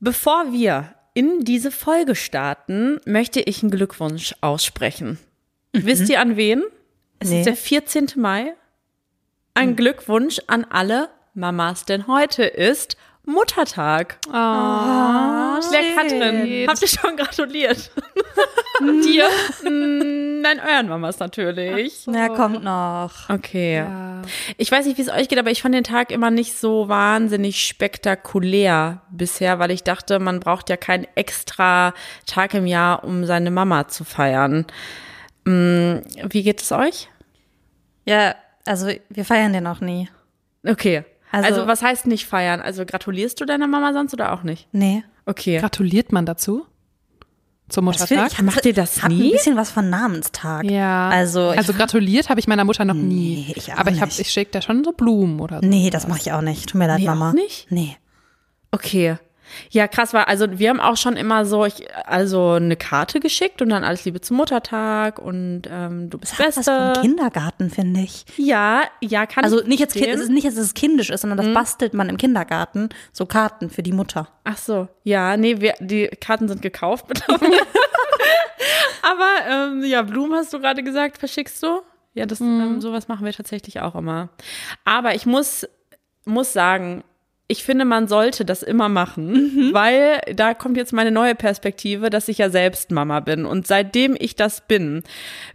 Bevor wir in diese Folge starten, möchte ich einen Glückwunsch aussprechen. Wisst ihr an wen? Es Nee. ist der 14. Mai. Ein Glückwunsch an alle Mamas, denn heute ist Muttertag. Oh, Wer Katrin, habt ihr schon gratuliert? Dir? Nein, euren Mamas natürlich. Na, kommt noch. Okay. Ich weiß nicht, wie es euch geht, aber ich fand den Tag immer nicht so wahnsinnig spektakulär bisher, weil ich dachte, man braucht ja keinen extra Tag im Jahr, um seine Mama zu feiern. Mm, Wie geht es euch? Ja, also wir feiern den auch nie. Okay. Also, Also- was heißt nicht feiern? Also gratulierst du deiner Mama sonst oder auch nicht? Nee. Okay. Gratuliert man dazu? Zum Muttertag? ich hab- Macht ihr das ich nie? ein bisschen was von Namenstag. ja. Also, ich- also gratuliert habe ich meiner Mutter noch nie. Nee, ich auch Aber ich, hab- ich schicke da schon so Blumen oder so. Nee, das mache ich auch nicht. Tut mir leid, Nee, auch Mama. nicht? Nee. Okay. Ja, krass war, also wir haben auch schon immer so, ich, also eine Karte geschickt und dann alles Liebe zum Muttertag und ähm, du bist vom Beste. Kindergarten, finde ich. Ja, ja, kann Also ich nicht jetzt, kind, ist nicht, dass es kindisch ist, sondern das bastelt man im Kindergarten. So Karten für die Mutter. Ach so, ja, nee, wir, die Karten sind gekauft mittlerweile. Aber ähm, ja, Blumen hast du gerade gesagt, verschickst du? Ja, das, ähm, sowas machen wir tatsächlich auch immer. Aber ich muss, muss sagen, ich finde, man sollte das immer machen, weil da kommt jetzt meine neue Perspektive, dass ich ja selbst Mama bin. Und seitdem ich das bin,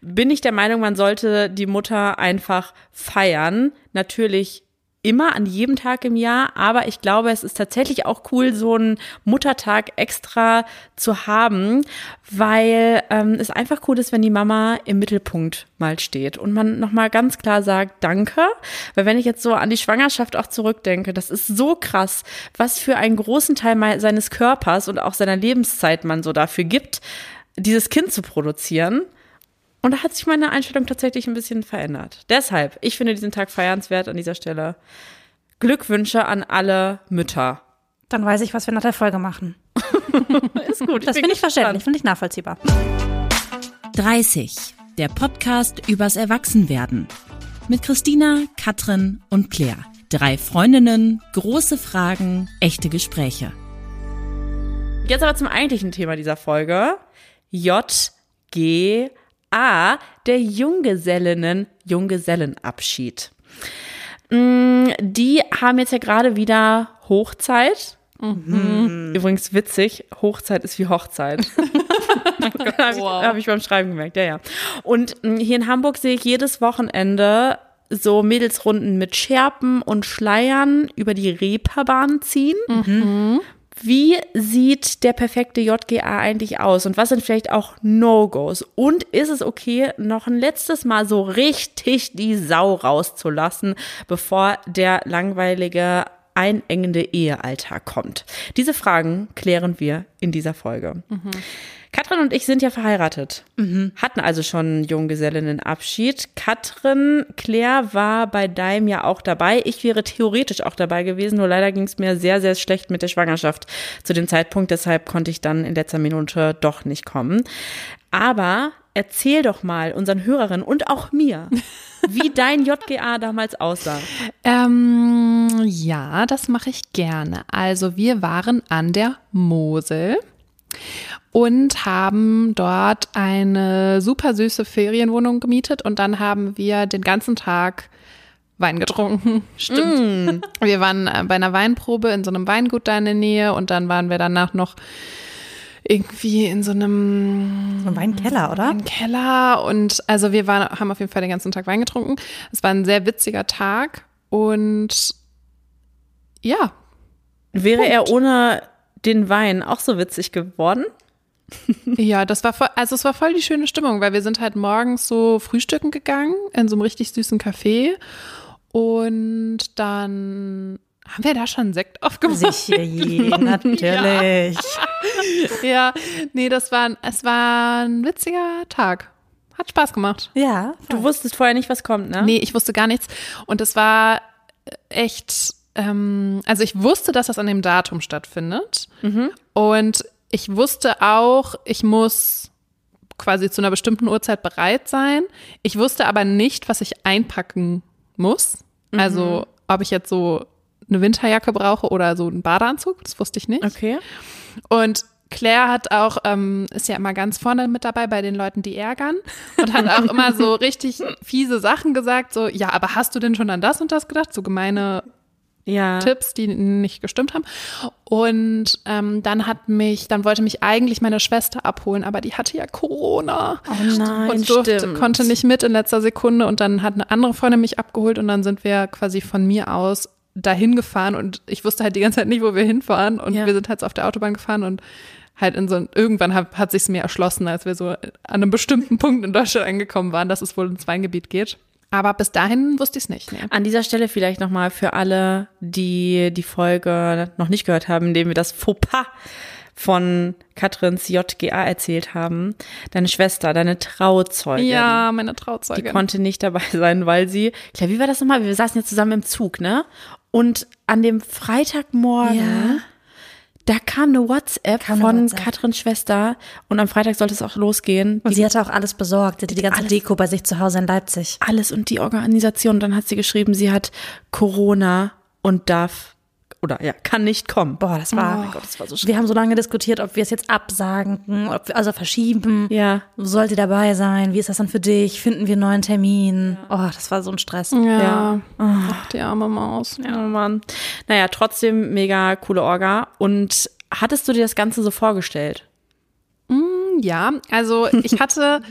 bin ich der Meinung, man sollte die Mutter einfach feiern. Natürlich immer an jedem Tag im Jahr, aber ich glaube, es ist tatsächlich auch cool, so einen Muttertag extra zu haben, weil ähm, es einfach cool ist, wenn die Mama im Mittelpunkt mal steht und man nochmal ganz klar sagt, danke, weil wenn ich jetzt so an die Schwangerschaft auch zurückdenke, das ist so krass, was für einen großen Teil seines Körpers und auch seiner Lebenszeit man so dafür gibt, dieses Kind zu produzieren. Und da hat sich meine Einstellung tatsächlich ein bisschen verändert. Deshalb, ich finde diesen Tag feiernswert an dieser Stelle. Glückwünsche an alle Mütter. Dann weiß ich, was wir nach der Folge machen. Ist gut. Das finde ich verständlich, finde ich nachvollziehbar. 30. Der Podcast übers Erwachsenwerden. Mit Christina, Katrin und Claire. Drei Freundinnen, große Fragen, echte Gespräche. Jetzt aber zum eigentlichen Thema dieser Folge. JGA, der Junggesellinnen Junggesellenabschied. Mm, Die haben jetzt ja gerade wieder Hochzeit. Übrigens witzig, Hochzeit ist wie Hochzeit. Habe ich, hab ich beim Schreiben gemerkt, ja, ja. Und mh, hier in Hamburg sehe ich jedes Wochenende so Mädelsrunden mit Schärpen und Schleiern über die Reeperbahn ziehen. Wie sieht der perfekte JGA eigentlich aus und was sind vielleicht auch No-Gos? Und ist es okay, noch ein letztes Mal so richtig die Sau rauszulassen, bevor der langweilige, einengende Ehealltag kommt? Diese Fragen klären wir in dieser Folge. Katrin und ich sind ja verheiratet, hatten also schon einen Junggesellinnenabschied. Katrin, Claire war bei deinem ja auch dabei. Ich wäre theoretisch auch dabei gewesen, nur leider ging es mir sehr, sehr schlecht mit der Schwangerschaft zu dem Zeitpunkt. Deshalb konnte ich dann in letzter Minute doch nicht kommen. Aber erzähl doch mal unseren Hörerinnen und auch mir, wie dein JGA damals aussah. Ähm, ja, das mache ich gerne. Also wir waren an der Mosel und haben dort eine super süße Ferienwohnung gemietet und dann haben wir den ganzen Tag Wein getrunken. Stimmt. Wir waren äh, bei einer Weinprobe in so einem Weingut da in der Nähe und dann waren wir danach noch irgendwie in so einem So ein Weinkeller, oder? im Keller und also wir waren, haben auf jeden Fall den ganzen Tag Wein getrunken. Es war ein sehr witziger Tag und ja, Wäre er ohne den Wein auch so witzig geworden? ja, das war voll, also es war voll die schöne Stimmung, weil wir sind halt morgens so frühstücken gegangen in so einem richtig süßen Café und dann haben wir da schon Sekt aufgemacht. Sicher, natürlich. Ja, nee, das war, es war ein witziger Tag. Hat Spaß gemacht. Ja, Du wusstest vorher nicht, was kommt, ne? Nee, ich wusste gar nichts. Und es war echt, ähm, also ich wusste, dass das an dem Datum stattfindet. Und ich wusste auch, ich muss quasi zu einer bestimmten Uhrzeit bereit sein. Ich wusste aber nicht, was ich einpacken muss. Also ob ich jetzt so eine Winterjacke brauche oder so einen Badeanzug. Das wusste ich nicht. Okay. Und Claire hat auch, ähm, ist ja immer ganz vorne mit dabei bei den Leuten, die ärgern und hat auch immer so richtig fiese Sachen gesagt, so, ja, aber hast du denn schon an das und das gedacht? So gemeine Ja. Tipps, die nicht gestimmt haben. Und ähm, dann hat mich, dann wollte mich eigentlich meine Schwester abholen, aber die hatte ja Corona. Oh nein, und durfte, konnte nicht mit in letzter Sekunde und dann hat eine andere Freundin mich abgeholt und dann sind wir quasi von mir aus dahin gefahren und ich wusste halt die ganze Zeit nicht, wo wir hinfahren und Ja. wir sind halt so auf der Autobahn gefahren und halt in so ein, irgendwann hat, hat sich mir erschlossen, als wir so an einem bestimmten Punkt in Deutschland angekommen waren, dass es wohl ins Weingebiet geht. Aber bis dahin wusste ich es nicht. Nee. An dieser Stelle vielleicht nochmal für alle, die die Folge noch nicht gehört haben, indem wir das Fauxpas von Katrins JGA erzählt haben. Deine Schwester, deine Trauzeugin. Ja, meine Die Trauzeugin. konnte nicht dabei sein, weil sie, klar, wie war das nochmal? Wir saßen ja zusammen im Zug, ne? Und an dem Freitagmorgen, Ja. da kam eine WhatsApp Kam eine von WhatsApp. Katrins Schwester und am Freitag sollte es auch losgehen. Und sie hatte auch alles besorgt. Hatte die ganze Alles. Deko bei sich zu Hause in Leipzig. alles und die Organisation. Dann hat sie geschrieben, sie hat Corona und darf oder ja, kann nicht kommen. Boah, das war. Oh mein Gott, das war so schlimm. wir haben so lange diskutiert, ob wir es jetzt absagen, ob wir, also verschieben. Ja. Sollt ihr dabei sein? Wie ist das dann für dich? Finden wir einen neuen Termin? Oh, das war so ein Stress. Ja. Ach, die arme Maus. Oh Mann. Naja, trotzdem mega coole Orga. Und hattest du dir das Ganze so vorgestellt? Ja, also ich hatte,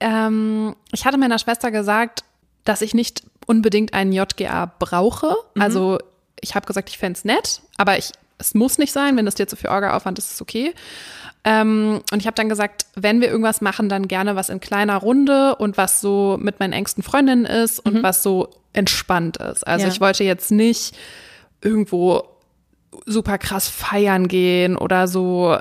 ähm, ich hatte meiner Schwester gesagt, dass ich nicht unbedingt einen JGA brauche. Also ich habe gesagt, ich fänd's nett, aber ich, es muss nicht sein. Wenn das dir zu viel Orga-Aufwand ist, ist es okay. Ähm, und ich habe dann gesagt, wenn wir irgendwas machen, dann gerne was in kleiner Runde und was so mit meinen engsten Freundinnen ist und was so entspannt ist. Also Ja. ich wollte jetzt nicht irgendwo super krass feiern gehen oder so,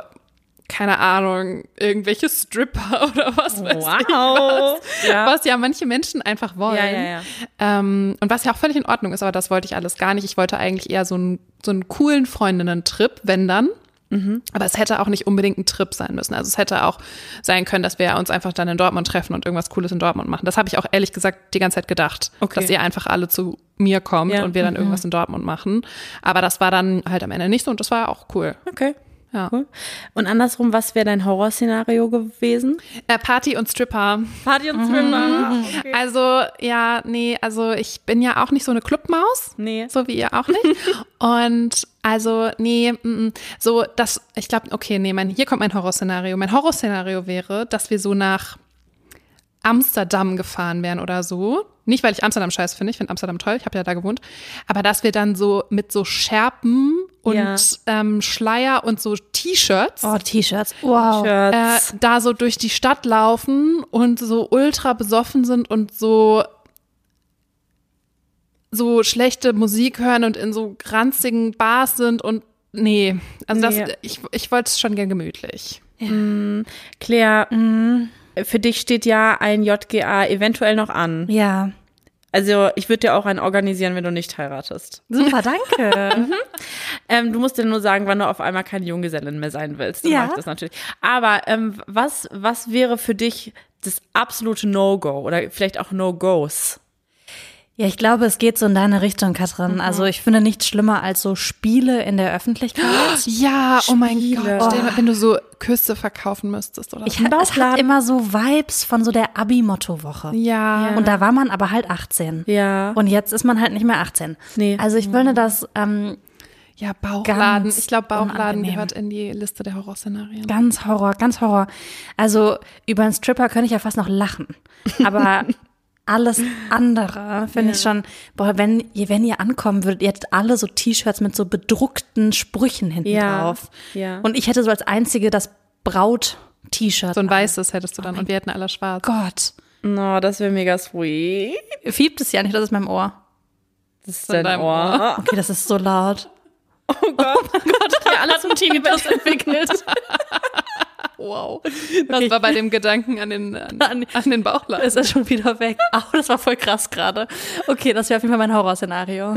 keine Ahnung, irgendwelche Stripper oder was weiß ich Wow. was, Ja. was ja manche Menschen einfach wollen. Ja, ja, ja. Ähm, und was ja auch völlig in Ordnung ist, aber das wollte ich alles gar nicht. Ich wollte eigentlich eher so einen, so einen coolen Freundinnen-Trip, wenn dann. Mhm. Aber es hätte auch nicht unbedingt ein Trip sein müssen. Also es hätte auch sein können, dass wir uns einfach dann in Dortmund treffen und irgendwas Cooles in Dortmund machen. Das habe ich auch ehrlich gesagt die ganze Zeit gedacht, Okay. dass ihr einfach alle zu mir kommt Ja. Mhm. und wir dann irgendwas in Dortmund machen. Aber das war dann halt am Ende nicht so und das war auch cool. Okay. Ja. Cool. Und andersrum, was wäre dein Horrorszenario gewesen? Äh, Party und Stripper. Party und Swimmer. Okay. Also, ja, nee, also ich bin ja auch nicht so eine Clubmaus. Nee. So wie ihr auch nicht. Und also, nee, mm, mm, so das, ich glaube, okay, nee, mein, hier kommt mein Horrorszenario. Mein Horrorszenario wäre, dass wir so nach Amsterdam gefahren wären oder so. Nicht, weil ich Amsterdam scheiße finde, ich finde Amsterdam toll, ich habe ja da gewohnt. Aber dass wir dann so mit so Scherpen und Ja. ähm, Schleier und so T-Shirts Oh, T-Shirts. Wow. äh, da so durch die Stadt laufen und so ultra besoffen sind und so so schlechte Musik hören und in so ranzigen Bars sind und nee, also Nee. das ich ich wollte es schon gern gemütlich. Claire, für dich steht ja ein JGA eventuell noch an. Ja. Also ich würde dir auch einen organisieren, wenn du nicht heiratest. Super, danke. Ähm, du musst dir nur sagen, wann du auf einmal keine Junggesellin mehr sein willst. Dann Ja. das natürlich. Aber ähm, was, was wäre für dich das absolute No-Go oder vielleicht auch No-Gos? Ja, ich glaube, es geht so in deine Richtung, Katrin. Also ich finde nichts schlimmer als so Spiele in der Öffentlichkeit. Ja, oh mein Spiele. Gott, mal, wenn du so Küsse verkaufen müsstest oder Ich, so. es hat immer so Vibes von so der Abi-Motto-Woche. ja. Und da war man aber halt 18. Ja. Und jetzt ist man halt nicht mehr 18. Nee. Also ich finde das ähm, Ja, Bauchladen. Ganz Ich glaube, Bauchladen unangenehm. gehört in die Liste der Horrorszenarien. ganz Horror, ganz Horror. Also über einen Stripper könnte ich ja fast noch lachen. Aber alles andere finde ich schon, boah, wenn ihr, wenn ihr ankommen würdet, ihr hättet alle so T-Shirts mit so bedruckten Sprüchen hinten Ja, drauf. ja. Und ich hätte so als einzige das Braut-T-Shirt. So ein an. weißes hättest du dann und wir hätten alle schwarz. Gott. No, das wäre mega sweet. Fiebt es ja nicht, das ist mein Ohr. Das ist In dein deinem Ohr. Okay, das ist so laut. Oh Gott. Ja, alle zum Tinnitus entwickelt. Wow. Das war bei dem Gedanken an den, an, an den Bauchladen. ist er schon wieder weg. Au, das war voll krass gerade. Okay, das wäre auf jeden Fall mein Horrorszenario.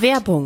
Werbung.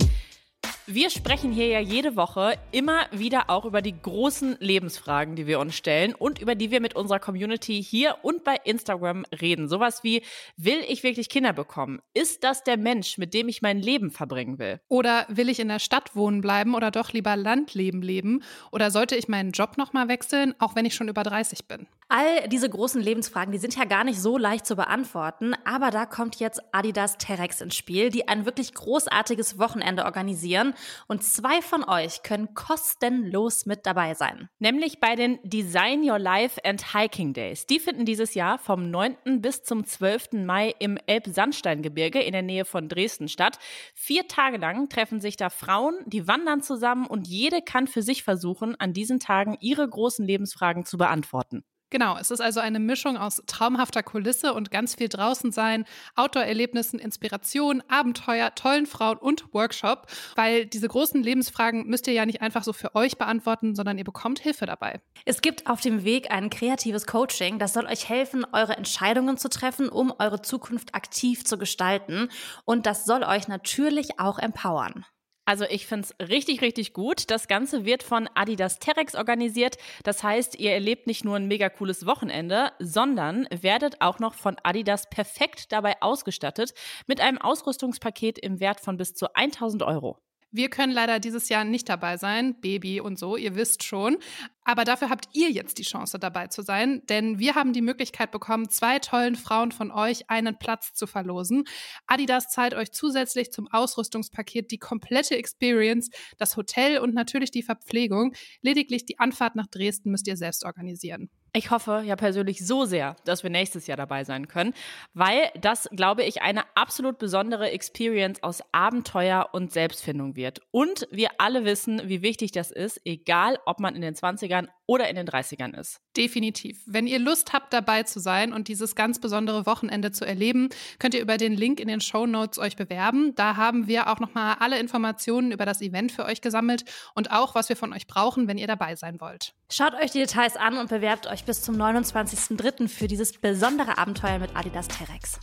Wir sprechen hier ja jede Woche immer wieder auch über die großen Lebensfragen, die wir uns stellen und über die wir mit unserer Community hier und bei Instagram reden. Sowas wie, will ich wirklich Kinder bekommen? Ist das der Mensch, mit dem ich mein Leben verbringen will? Oder will ich in der Stadt wohnen bleiben oder doch lieber Landleben leben? Oder sollte ich meinen Job nochmal wechseln, auch wenn ich schon über 30 bin? All diese großen Lebensfragen, die sind ja gar nicht so leicht zu beantworten, aber da kommt jetzt Adidas Terex ins Spiel, die ein wirklich großartiges Wochenende organisieren und zwei von euch können kostenlos mit dabei sein. Nämlich bei den Design Your Life and Hiking Days. Die finden dieses Jahr vom 9. bis zum 12. Mai im Elbsandsteingebirge in der Nähe von Dresden statt. Vier Tage lang treffen sich da Frauen, die wandern zusammen und jede kann für sich versuchen, an diesen Tagen ihre großen Lebensfragen zu beantworten. Genau, es ist also eine Mischung aus traumhafter Kulisse und ganz viel draußen sein, Outdoor-Erlebnissen, Inspiration, Abenteuer, tollen Frauen und Workshop, weil diese großen Lebensfragen müsst ihr ja nicht einfach so für euch beantworten, sondern ihr bekommt Hilfe dabei. Es gibt auf dem Weg ein kreatives Coaching, das soll euch helfen, eure Entscheidungen zu treffen, um eure Zukunft aktiv zu gestalten und das soll euch natürlich auch empowern. Also ich finde es richtig, richtig gut. Das Ganze wird von Adidas Terex organisiert. Das heißt, ihr erlebt nicht nur ein mega cooles Wochenende, sondern werdet auch noch von Adidas perfekt dabei ausgestattet mit einem Ausrüstungspaket im Wert von bis zu 1000 Euro. Wir können leider dieses Jahr nicht dabei sein, Baby und so, ihr wisst schon. Aber dafür habt ihr jetzt die Chance dabei zu sein, denn wir haben die Möglichkeit bekommen, zwei tollen Frauen von euch einen Platz zu verlosen. Adidas zahlt euch zusätzlich zum Ausrüstungspaket die komplette Experience, das Hotel und natürlich die Verpflegung. Lediglich die Anfahrt nach Dresden müsst ihr selbst organisieren. Ich hoffe ja persönlich so sehr, dass wir nächstes Jahr dabei sein können, weil das, glaube ich, eine absolut besondere Experience aus Abenteuer und Selbstfindung wird. Und wir alle wissen, wie wichtig das ist, egal ob man in den 20ern oder in den 30ern ist. Definitiv. Wenn ihr Lust habt, dabei zu sein und dieses ganz besondere Wochenende zu erleben, könnt ihr über den Link in den Show Notes euch bewerben. Da haben wir auch nochmal alle Informationen über das Event für euch gesammelt und auch, was wir von euch brauchen, wenn ihr dabei sein wollt. Schaut euch die Details an und bewerbt euch bis zum 29.03. für dieses besondere Abenteuer mit Adidas Terex.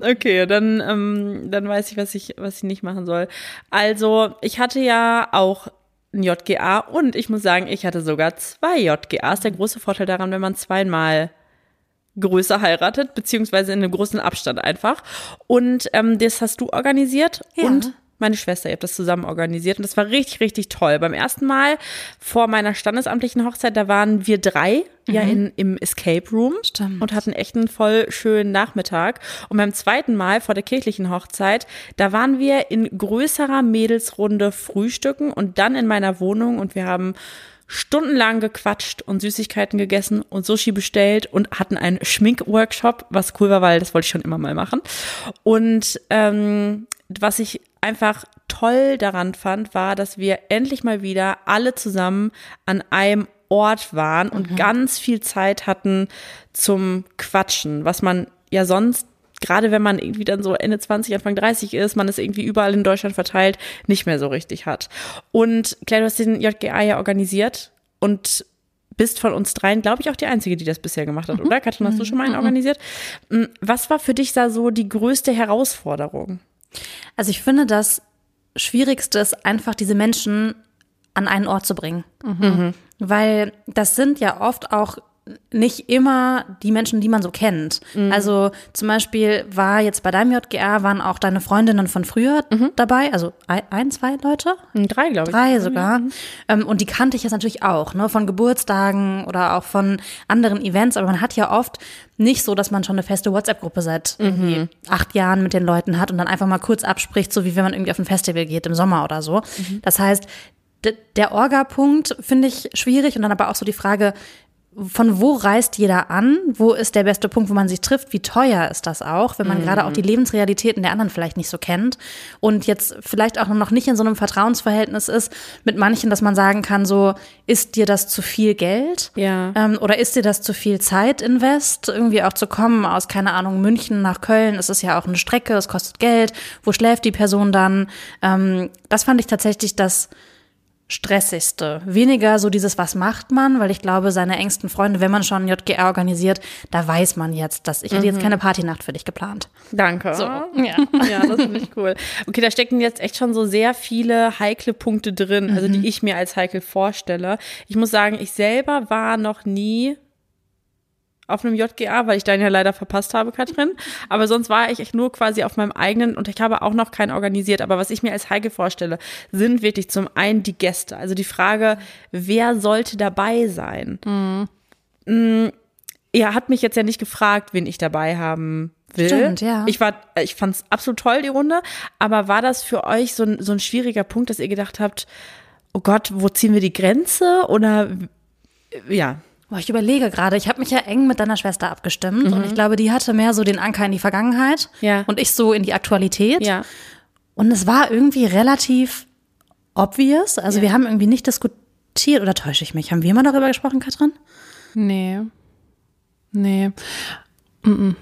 Okay, dann, ähm, dann weiß ich was, ich, was ich nicht machen soll. Also, ich hatte ja auch ein JGA und ich muss sagen, ich hatte sogar zwei JGAs. Der große Vorteil daran, wenn man zweimal größer heiratet, beziehungsweise in einem großen Abstand einfach. Und ähm, das hast du organisiert Ja. und meine Schwester, ihr habt das zusammen organisiert und das war richtig, richtig toll. Beim ersten Mal vor meiner standesamtlichen Hochzeit, da waren wir drei ja in, im Escape Room Stimmt. und hatten echt einen voll schönen Nachmittag. Und beim zweiten Mal vor der kirchlichen Hochzeit, da waren wir in größerer Mädelsrunde frühstücken und dann in meiner Wohnung und wir haben stundenlang gequatscht und Süßigkeiten gegessen und Sushi bestellt und hatten einen Schminkworkshop, was cool war, weil das wollte ich schon immer mal machen. Und ähm, was ich einfach toll daran fand, war, dass wir endlich mal wieder alle zusammen an einem Ort waren und ganz viel Zeit hatten zum Quatschen, was man ja sonst gerade wenn man irgendwie dann so Ende 20, Anfang 30 ist, man ist irgendwie überall in Deutschland verteilt, nicht mehr so richtig hat. Und Claire, du hast den JGA ja organisiert und bist von uns dreien, glaube ich, auch die Einzige, die das bisher gemacht hat, oder? Katrin, hast du schon mal einen organisiert? Mm, Was war für dich da so die größte Herausforderung? Also ich finde, das Schwierigste ist einfach, diese Menschen an einen Ort zu bringen. Weil das sind ja oft auch nicht immer die Menschen, die man so kennt. Also zum Beispiel war jetzt bei deinem JGR, waren auch deine Freundinnen von früher dabei, also ein, zwei Leute? Drei, glaube ich. Drei sogar. Ähm, und die kannte ich jetzt natürlich auch, ne, von Geburtstagen oder auch von anderen Events. Aber man hat ja oft nicht so, dass man schon eine feste WhatsApp-Gruppe seit irgendwie acht Jahren mit den Leuten hat und dann einfach mal kurz abspricht, so wie wenn man irgendwie auf ein Festival geht im Sommer oder so. Das heißt, der Orga-Punkt finde ich schwierig und dann aber auch so die Frage, von wo reist jeder an? Wo ist der beste Punkt, wo man sich trifft? Wie teuer ist das auch, wenn man gerade auch die Lebensrealitäten der anderen vielleicht nicht so kennt und jetzt vielleicht auch noch nicht in so einem Vertrauensverhältnis ist mit manchen, dass man sagen kann, so, ist dir das zu viel Geld? Ja. Ähm, oder ist dir das zu viel Zeit invest? Irgendwie auch zu kommen aus, keine Ahnung, München nach Köln. Es ist ja auch eine Strecke, es kostet Geld. Wo schläft die Person dann? Ähm, das fand ich tatsächlich das stressigste. Weniger so dieses, was macht man, weil ich glaube, seine engsten Freunde, wenn man schon JGR organisiert, da weiß man jetzt, dass ich hätte jetzt keine Partynacht für dich geplant. Danke. So, ja. ja, das finde ich cool. Okay, da stecken jetzt echt schon so sehr viele heikle Punkte drin, also die ich mir als heikel vorstelle. Ich muss sagen, ich selber war noch nie auf einem JGA, weil ich deinen ja leider verpasst habe, Katrin. Aber sonst war ich echt nur quasi auf meinem eigenen und ich habe auch noch keinen organisiert. Aber was ich mir als heikel vorstelle, sind wirklich zum einen die Gäste. Also die Frage, wer sollte dabei sein? Mhm. Er hat mich jetzt ja nicht gefragt, wen ich dabei haben will. Stimmt, ja. Ich war, ich fand es absolut toll, die Runde. Aber war das für euch so ein, so ein schwieriger Punkt, dass ihr gedacht habt, oh Gott, wo ziehen wir die Grenze? Oder ja, Boah, ich überlege gerade, ich habe mich ja eng mit deiner Schwester abgestimmt und ich glaube, die hatte mehr so den Anker in die Vergangenheit Ja. und ich so in die Aktualität. ja. Und es war irgendwie relativ obvious. Also wir haben irgendwie nicht diskutiert, oder täusche ich mich? Haben wir mal darüber gesprochen, Katrin? Nee. Nee. Mm-mm.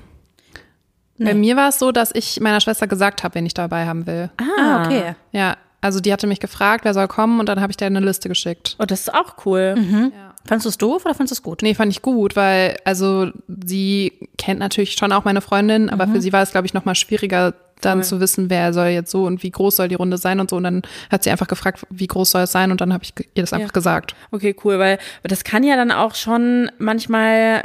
Bei mir war es so, dass ich meiner Schwester gesagt habe, wen ich dabei haben will. Ah, okay. Ja, also die hatte mich gefragt, wer soll kommen und dann habe ich dir eine Liste geschickt. Oh, das ist auch cool. Fandest du es doof oder fandest du es gut? Nee, fand ich gut, weil also sie kennt natürlich schon auch meine Freundin, aber für sie war es, glaube ich, noch mal schwieriger, dann zu wissen, wer soll jetzt so und wie groß soll die Runde sein und so. Und dann hat sie einfach gefragt, wie groß soll es sein und dann habe ich ihr das einfach Ja. gesagt. Okay, cool, weil das kann ja dann auch schon manchmal,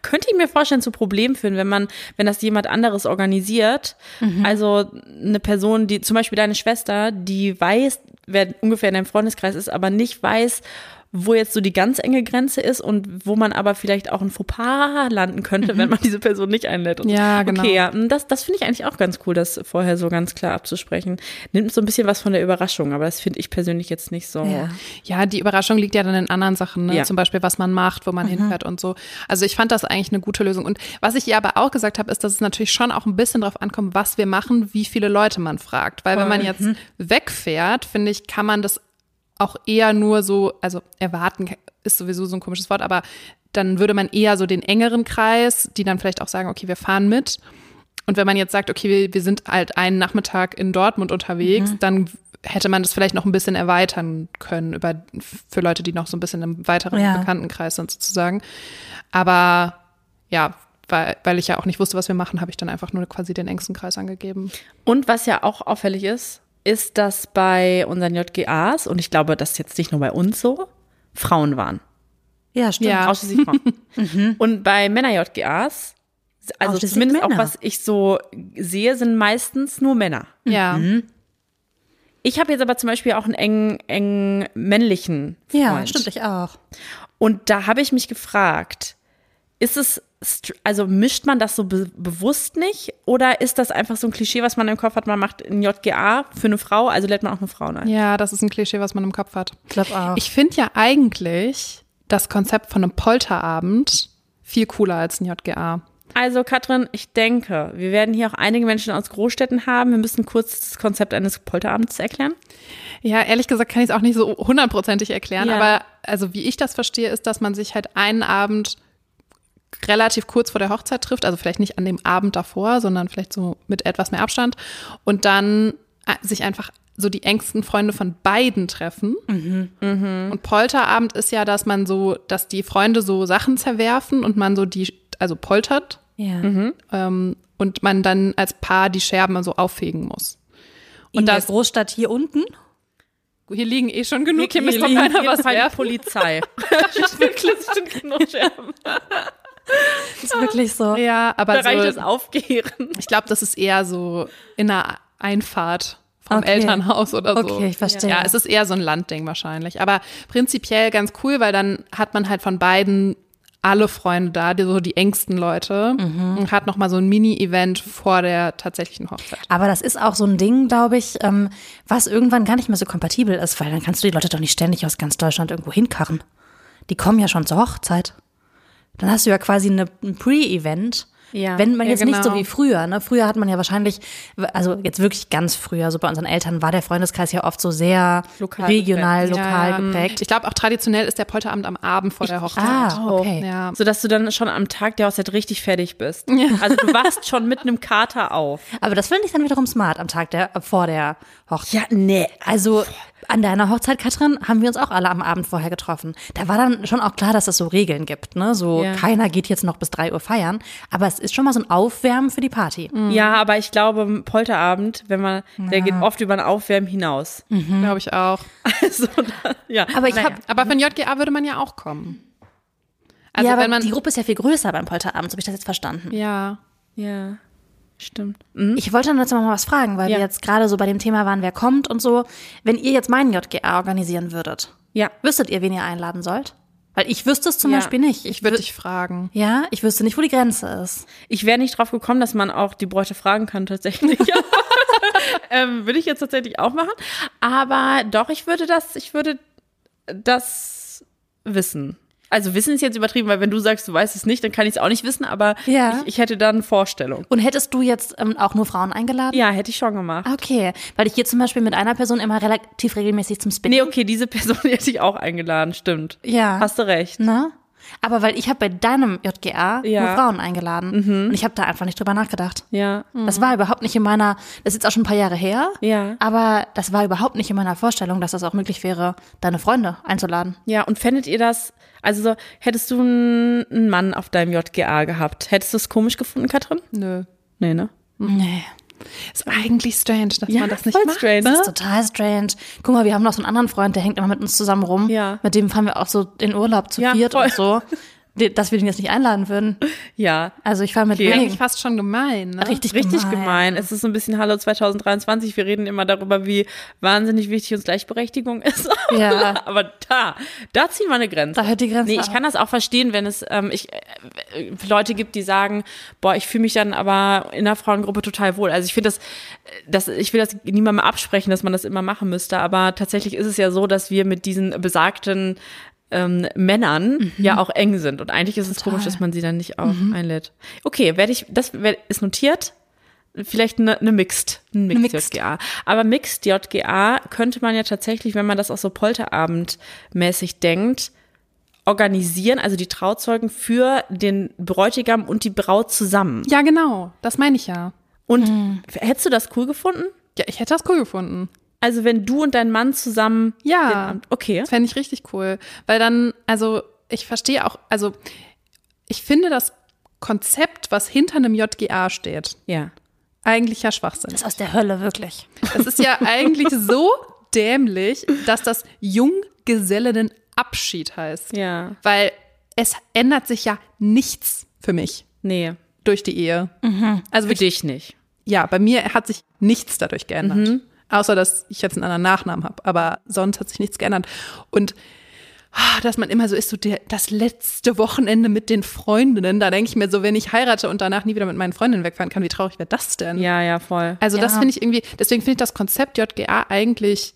könnte ich mir vorstellen, zu Problemen führen, wenn man, wenn das jemand anderes organisiert. Also eine Person, die, zum Beispiel deine Schwester, die weiß, wer ungefähr in deinem Freundeskreis ist, aber nicht weiß, wo jetzt so die ganz enge Grenze ist und wo man aber vielleicht auch ein Fauxpas landen könnte, wenn man diese Person nicht einlädt. Und. Ja, genau. Okay, ja, das, das finde ich eigentlich auch ganz cool, das vorher so ganz klar abzusprechen. Nimmt so ein bisschen was von der Überraschung, aber das finde ich persönlich jetzt nicht so. Ja. Ja, die Überraschung liegt ja dann in anderen Sachen, ne? Ja. zum Beispiel, was man macht, wo man hinfährt und so. Also ich fand das eigentlich eine gute Lösung. Und was ich ihr aber auch gesagt habe, ist, dass es natürlich schon auch ein bisschen drauf ankommt, was wir machen, wie viele Leute man fragt. Weil wenn man jetzt wegfährt, finde ich, kann man das auch eher nur so, also erwarten ist sowieso so ein komisches Wort, aber dann würde man eher so den engeren Kreis, die dann vielleicht auch sagen, okay, wir fahren mit. Und wenn man jetzt sagt, okay, wir, wir sind halt einen Nachmittag in Dortmund unterwegs, dann hätte man das vielleicht noch ein bisschen erweitern können über für Leute, die noch so ein bisschen im weiteren Ja. Bekanntenkreis sind sozusagen. Aber ja, weil, weil ich ja auch nicht wusste, was wir machen, habe ich dann einfach nur quasi den engsten Kreis angegeben. Und was ja auch auffällig ist, ist, dass bei unseren JGAs, und ich glaube, das ist jetzt nicht nur bei uns so, Frauen waren. Ja, stimmt. Ja. Ausschließlich Frauen. Und bei Männer-JGAs, also zumindest auch Männer. was ich so sehe, sind meistens nur Männer. Ja. Ich habe jetzt aber zum Beispiel auch einen engen, engen männlichen Freund. Ja, stimmt, ich auch. Und da habe ich mich gefragt, ist es, also mischt man das so be bewusst nicht oder ist das einfach so ein Klischee, was man im Kopf hat, man macht ein JGA für eine Frau, also lädt man auch eine Frau ein? Ja, das ist ein Klischee, was man im Kopf hat. Ich glaube auch. Ich finde ja eigentlich das Konzept von einem Polterabend viel cooler als ein JGA. Also Katrin, ich denke, wir werden hier auch einige Menschen aus Großstädten haben. Wir müssen kurz das Konzept eines Polterabends erklären. Ja, ehrlich gesagt kann ich es auch nicht so hundertprozentig erklären, Ja. aber also wie ich das verstehe, ist, dass man sich halt einen Abend relativ kurz vor der Hochzeit trifft, also vielleicht nicht an dem Abend davor, sondern vielleicht so mit etwas mehr Abstand und dann äh, sich einfach so die engsten Freunde von beiden treffen. Und Polterabend ist ja, dass man so, dass die Freunde so Sachen zerwerfen und man so die, also poltert ja. ähm, und man dann als Paar die Scherben so auffegen muss. In Und der das, Großstadt hier unten? hier liegen eh schon genug, hier müsste doch liegen keiner was die werfen. Polizei. Das sind genug Scherben. Ist wirklich so. Ja, aber das so, Aufgehren. ich glaube, das ist eher so in einer Einfahrt vom Okay. Elternhaus oder so. Okay, ich verstehe. Ja, es ist eher so ein Landding wahrscheinlich. Aber prinzipiell ganz cool, weil dann hat man halt von beiden alle Freunde da, die, so die engsten Leute und hat nochmal so ein Mini-Event vor der tatsächlichen Hochzeit. Aber das ist auch so ein Ding, glaube ich, ähm, was irgendwann gar nicht mehr so kompatibel ist, weil dann kannst du die Leute doch nicht ständig aus ganz Deutschland irgendwo hinkarren. Die kommen ja schon zur Hochzeit. Dann hast du ja quasi eine, ein Pre-Event. Ja. Wenn man Ja, jetzt nicht so genau. wie früher, ne? Früher hat man ja wahrscheinlich, also jetzt wirklich ganz früher, so bei unseren Eltern war der Freundeskreis ja oft so sehr Lokal regional, geprägt. lokal Ja, geprägt. Ich glaube auch traditionell ist der Polterabend am Abend vor der Hochzeit. Ah, okay. Ja. Sodass du dann schon am Tag der Hochzeit richtig fertig bist. Also du wachst schon mit einem Kater auf. Aber das finde ich dann wiederum smart am Tag der, vor der Hochzeit. Ja, nee. Also An deiner Hochzeit, Katrin, haben wir uns auch alle am Abend vorher getroffen. Da war dann schon auch klar, dass es so Regeln gibt, ne? So, Ja. keiner geht jetzt noch bis drei Uhr feiern. Aber es ist schon mal so ein Aufwärmen für die Party. Ja, aber ich glaube, Polterabend, wenn man, der geht oft über ein Aufwärmen hinaus. Glaube ich auch. Also, ja. Aber ich habe Aber für ein JGA würde man ja auch kommen. Also ja, aber wenn man. die Gruppe ist ja viel größer beim Polterabend, so habe ich das jetzt verstanden. ja. Ja, stimmt. Ich wollte dann jetzt mal was fragen, weil Ja. wir jetzt gerade so bei dem Thema waren, wer kommt und so. Wenn ihr jetzt meinen JGA organisieren würdet, Ja. wüsstet ihr, wen ihr einladen sollt? Weil ich wüsste es zum Ja. Beispiel nicht. Ich würde wü- dich fragen. Ja, ich wüsste nicht, wo die Grenze ist. Ich wäre nicht drauf gekommen, dass man auch die Bräute fragen kann, tatsächlich. ähm, würde ich jetzt tatsächlich auch machen. Aber doch, ich würde das, ich würde das wissen. Also wissen ist jetzt übertrieben, weil wenn du sagst, du weißt es nicht, dann kann ich es auch nicht wissen, aber Ja. ich, ich hätte dann Vorstellung. Und hättest du jetzt ähm, auch nur Frauen eingeladen? Ja, hätte ich schon gemacht. Okay, weil ich gehe zum Beispiel mit einer Person immer relativ regelmäßig zum Spinning. Nee, okay, diese Person hätte ich auch eingeladen, stimmt. Ja. Hast du recht. Ne? Aber weil ich habe bei deinem JGA Ja. nur Frauen eingeladen. Und ich habe da einfach nicht drüber nachgedacht. Ja. Das war überhaupt nicht in meiner, das ist jetzt auch schon ein paar Jahre her. Ja. Aber das war überhaupt nicht in meiner Vorstellung, dass das auch möglich wäre, deine Freunde einzuladen. Ja, und fändet ihr das, also so, hättest du einen einen Mann auf deinem JGA gehabt, hättest du es komisch gefunden, Katrin? Nö. Nee, ne? Nee. Ist eigentlich strange, dass man das nicht voll macht. strange. Das ist total strange. Guck mal, wir haben noch so einen anderen Freund, der hängt immer mit uns zusammen rum. Ja. Mit dem fahren wir auch so in Urlaub zu Ja, viert voll. und so. Dass wir den jetzt nicht einladen würden. Ja. Also ich fahre mit Okay. Eigentlich fast schon gemein, ne? Richtig, Richtig gemein. gemein. Es ist so ein bisschen Hallo 2023. Wir reden immer darüber, wie wahnsinnig wichtig uns Gleichberechtigung ist. Ja. Aber da, da ziehen wir eine Grenze. Da hört die Grenze Nee, ich kann das auch verstehen, wenn es ähm, ich, äh, Leute gibt, die sagen, boah, ich fühle mich dann aber in der Frauengruppe total wohl. Also ich finde das, das, ich will das niemandem absprechen, dass man das immer machen müsste. Aber tatsächlich ist es ja so, dass wir mit diesen besagten ähm, Männern ja auch eng sind. Und eigentlich ist es komisch, dass man sie dann nicht auch einlädt. Okay, werde ich, das werd, ist notiert. Vielleicht eine, eine Mixed, ein Mixed, Mixed. JGA. Aber Mixed JGA könnte man ja tatsächlich, wenn man das auch so Polterabendmäßig denkt, organisieren, also die Trauzeugen für den Bräutigam und die Braut zusammen. Ja, genau. Das meine ich ja. Und hättest du das cool gefunden? Ja, ich hätte das cool gefunden. Also wenn du und dein Mann zusammen den Ja. Abend, okay. Das fände ich richtig cool. Weil dann, also ich verstehe auch, also ich finde das Konzept, was hinter einem JGA steht, Ja. eigentlich ja Schwachsinn. Das ist aus der Hölle, wirklich. Es ist ja eigentlich so dämlich, dass das Junggesellenabschied heißt. Ja. Weil es ändert sich ja nichts für mich Nee. durch die Ehe. Also Für wirklich, dich nicht. ja, bei mir hat sich nichts dadurch geändert. Außer, dass ich jetzt einen anderen Nachnamen habe. Aber sonst hat sich nichts geändert. Und ah, dass man immer so ist, so der, das letzte Wochenende mit den Freundinnen, da denke ich mir so, wenn ich heirate und danach nie wieder mit meinen Freundinnen wegfahren kann, wie traurig wäre das denn? Ja, ja, voll. Also das Ja. finde ich irgendwie, deswegen finde ich das Konzept JGA eigentlich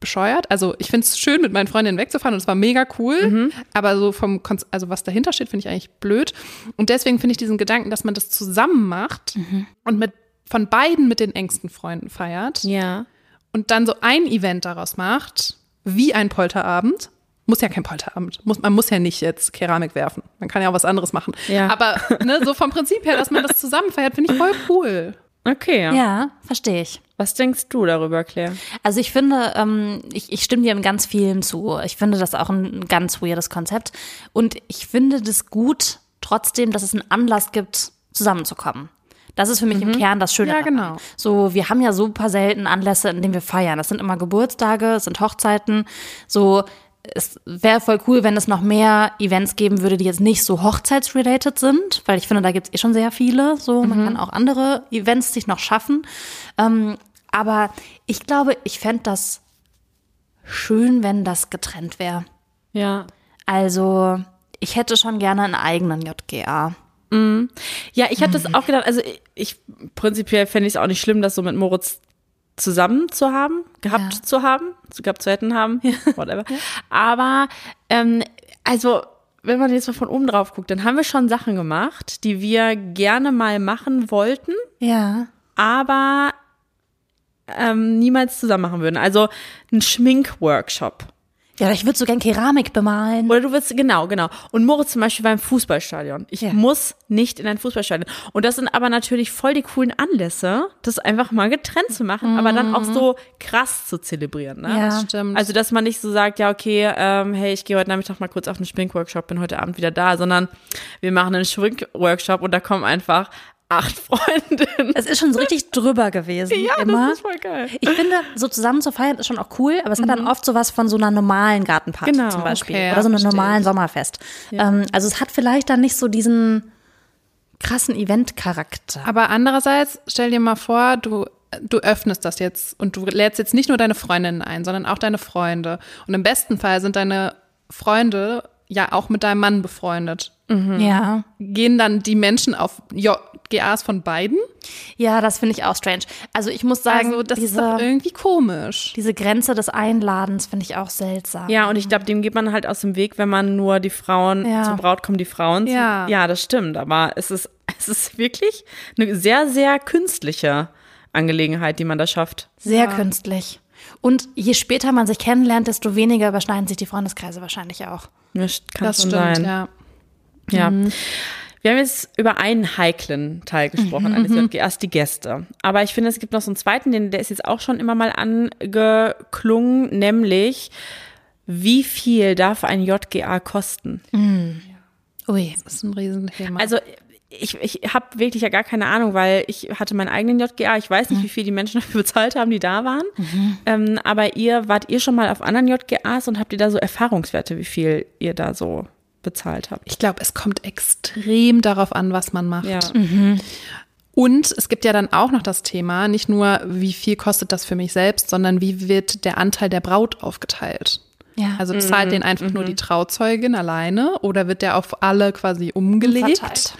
bescheuert. Also ich finde es schön, mit meinen Freundinnen wegzufahren und es war mega cool. Aber so vom, Konz also was dahinter steht, finde ich eigentlich blöd. Und deswegen finde ich diesen Gedanken, dass man das zusammen macht und mit von beiden mit den engsten Freunden feiert Ja. und dann so ein Event daraus macht, wie ein Polterabend. Muss ja kein Polterabend. Muss, man muss ja nicht jetzt Keramik werfen. Man kann ja auch was anderes machen. Ja. Aber ne, so vom Prinzip her, dass man das zusammen feiert, finde ich voll cool. Okay, ja. Ja, verstehe ich. Was denkst du darüber, Claire? Also ich finde, ähm, ich, ich stimme dir in ganz vielen zu. Ich finde das auch ein ganz weirdes Konzept. Und ich finde das gut, trotzdem, dass es einen Anlass gibt, zusammenzukommen. Das ist für mich im Kern das Schöne. Ja, daran. genau. So, wir haben ja super selten Anlässe, in denen wir feiern. Das sind immer Geburtstage, es sind Hochzeiten. So, es wäre voll cool, wenn es noch mehr Events geben würde, die jetzt nicht so hochzeitsrelated sind, weil ich finde, da gibt es eh schon sehr viele. So, man kann auch andere Events sich noch schaffen. Ähm, aber ich glaube, ich fände das schön, wenn das getrennt wäre. Ja. Also, ich hätte schon gerne einen eigenen JGA. Ja, ich hatte das auch gedacht, also ich, ich prinzipiell fände ich es auch nicht schlimm, das so mit Moritz zusammen zu haben, gehabt Ja. zu haben, gehabt zu hätten haben, whatever. Aber ähm, also wenn man jetzt mal von oben drauf guckt, dann haben wir schon Sachen gemacht, die wir gerne mal machen wollten, Ja. aber ähm, niemals zusammen machen würden. Also ein Schminkworkshop. Ja, ich würde so gern Keramik bemalen. Oder du willst, genau, genau. Und Moritz zum Beispiel beim Fußballstadion. Ich Ja. muss nicht in ein Fußballstadion. Und das sind aber natürlich voll die coolen Anlässe, das einfach mal getrennt zu machen, aber dann auch so krass zu zelebrieren. Ne? Ja. Stimmt. Also, dass man nicht so sagt, ja, okay, ähm, hey, ich gehe heute Nachmittag mal kurz auf einen Schminkworkshop, bin heute Abend wieder da, sondern wir machen einen Schminkworkshop und da kommen einfach acht Freundinnen. Es ist schon so richtig drüber gewesen. Ja, immer. das ist voll geil. Ich finde, so zusammen zu feiern ist schon auch cool, aber es hat dann oft sowas von so einer normalen Gartenparty Genau, zum Beispiel. okay, ja, oder so einem verstehe normalen. Sommerfest. Ähm, also es hat vielleicht dann nicht so diesen krassen Event-Charakter. Aber andererseits, stell dir mal vor, du, du öffnest das jetzt und du lädst jetzt nicht nur deine Freundinnen ein, sondern auch deine Freunde. Und im besten Fall sind deine Freunde ja auch mit deinem Mann befreundet. Ja. Gehen dann die Menschen auf JGAs von beiden? Ja, das finde ich auch strange. Also ich muss sagen, Also, das ist diese, doch irgendwie komisch. diese Grenze des Einladens finde ich auch seltsam. Ja, und ich glaube, dem geht man halt aus dem Weg, wenn man nur die Frauen Ja. zur Braut kommen, die Frauen. zu- Ja. ja, das stimmt. Aber es ist, es ist wirklich eine sehr, sehr künstliche Angelegenheit, die man da schafft. Sehr künstlich. Und je später man sich kennenlernt, desto weniger überschneiden sich die Freundeskreise wahrscheinlich auch. Ja, kann Das stimmt, sein. ja. Ja. Wir haben jetzt über einen heiklen Teil gesprochen, eines JGAs, die Gäste. Aber ich finde, es gibt noch so einen zweiten, den, der ist jetzt auch schon immer mal angeklungen, nämlich wie viel darf ein JGA kosten? Ui. Das ist ein Riesenthema. Also ich, ich habe wirklich ja gar keine Ahnung, weil ich hatte meinen eigenen JGA. Ich weiß nicht, wie viel die Menschen dafür bezahlt haben, die da waren. Ähm, aber ihr, wart ihr schon mal auf anderen JGAs und habt ihr da so Erfahrungswerte, wie viel ihr da so bezahlt habt? ich glaube, es kommt extrem darauf an, was man macht. Ja. Und es gibt ja dann auch noch das Thema, nicht nur, wie viel kostet das für mich selbst, sondern wie wird der Anteil der Braut aufgeteilt. Ja. Also zahlt den einfach nur die Trauzeugin alleine oder wird der auf alle quasi umgelegt? Verteilt.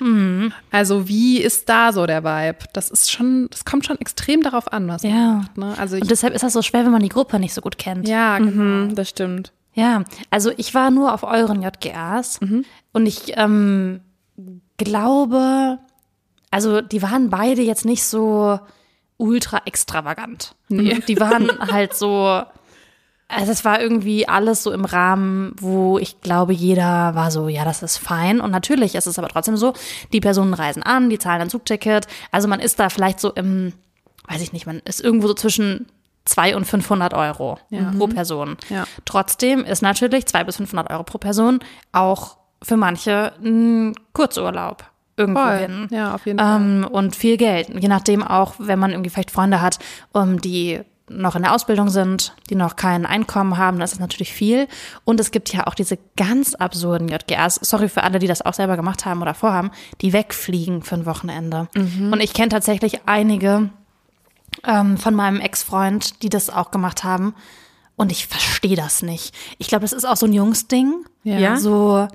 Also wie ist da so der Vibe? Das ist schon, das kommt schon extrem darauf an, was Ja. man macht. Ne? Also ich, Und deshalb ist das so schwer, wenn man die Gruppe nicht so gut kennt. ja, genau. Mhm, das stimmt. Ja, also ich war nur auf euren JGAs und ich ähm, glaube, also die waren beide jetzt nicht so ultra extravagant. Die waren halt so, also es war irgendwie alles so im Rahmen, wo ich glaube, jeder war so, ja, das ist fein. Und natürlich ist es aber trotzdem so, die Personen reisen an, die zahlen ein Zugticket. Also man ist da vielleicht so im, weiß ich nicht, man ist irgendwo so zwischen 200 und 500 Euro pro Person. Ja. Trotzdem ist natürlich 200 bis 500 Euro pro Person auch für manche ein Kurzurlaub irgendwo Voll. hin. Ja, auf jeden Fall. Ähm, und viel Geld. Je nachdem auch, wenn man irgendwie vielleicht Freunde hat, um, die noch in der Ausbildung sind, die noch kein Einkommen haben, dann ist das natürlich viel. Und es gibt ja auch diese ganz absurden JGAs, sorry für alle, die das auch selber gemacht haben oder vorhaben, die wegfliegen für ein Wochenende. Und ich kenne tatsächlich einige ähm, von meinem Ex-Freund, die das auch gemacht haben. Und ich verstehe das nicht. Ich glaube, das ist auch so ein Jungsding. Ja? So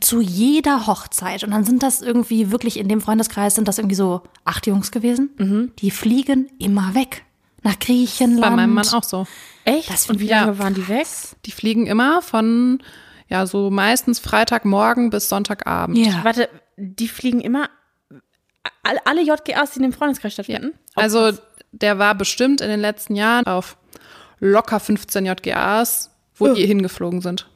zu jeder Hochzeit. Und dann sind das irgendwie wirklich in dem Freundeskreis sind das irgendwie so acht Jungs gewesen. Die fliegen immer weg. Nach Griechenland. Bei meinem Mann auch so. Echt? Das und wie ja. lange waren die weg? Die fliegen immer von, ja, so meistens Freitagmorgen bis Sonntagabend. Ja. Warte, die fliegen immer alle JGAs, die in dem Freundeskreis stattfinden? Also der war bestimmt in den letzten Jahren auf locker 15 JGAs, wo Oh. die hingeflogen sind.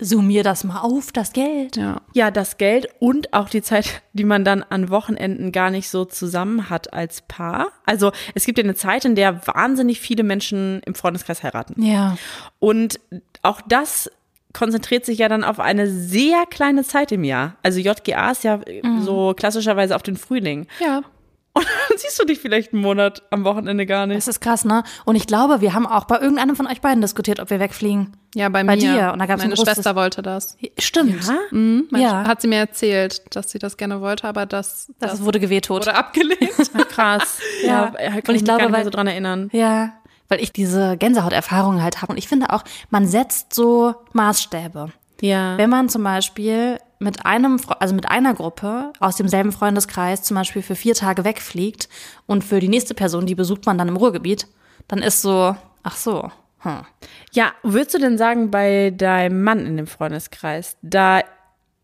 Summier das mal auf, das Geld. Ja. Ja, das Geld und auch die Zeit, die man dann an Wochenenden gar nicht so zusammen hat als Paar. Also es gibt ja eine Zeit, in der wahnsinnig viele Menschen im Freundeskreis heiraten. Ja. Und auch das konzentriert sich ja dann auf eine sehr kleine Zeit im Jahr. Also JGA ist ja so klassischerweise auf den Frühling. Ja. Und dann siehst du dich vielleicht einen Monat am Wochenende gar nicht. Das ist krass, ne? Und ich glaube, wir haben auch bei irgendeinem von euch beiden diskutiert, ob wir wegfliegen. Ja, bei, Bei mir. dir. Und da gab's ein Meine Schwester wollte das. Stimmt. Ja? Mhm, Ja. Hat sie mir erzählt, dass sie das gerne wollte, aber das, Das, das wurde gewehttot. wurde abgelehnt. Krass. Ja. ja kann Und ich mich glaube, gar nicht mehr weil- so dran erinnern. Ja, weil ich diese Gänsehaut-Erfahrungen halt habe. Und ich finde auch, man setzt so Maßstäbe. Ja. Wenn man zum Beispiel mit einem, also mit einer Gruppe aus demselben Freundeskreis zum Beispiel für vier Tage wegfliegt und für die nächste Person, die besucht man dann im Ruhrgebiet, dann ist so, ach so, hm. Ja, würdest du denn sagen, bei deinem Mann in dem Freundeskreis, da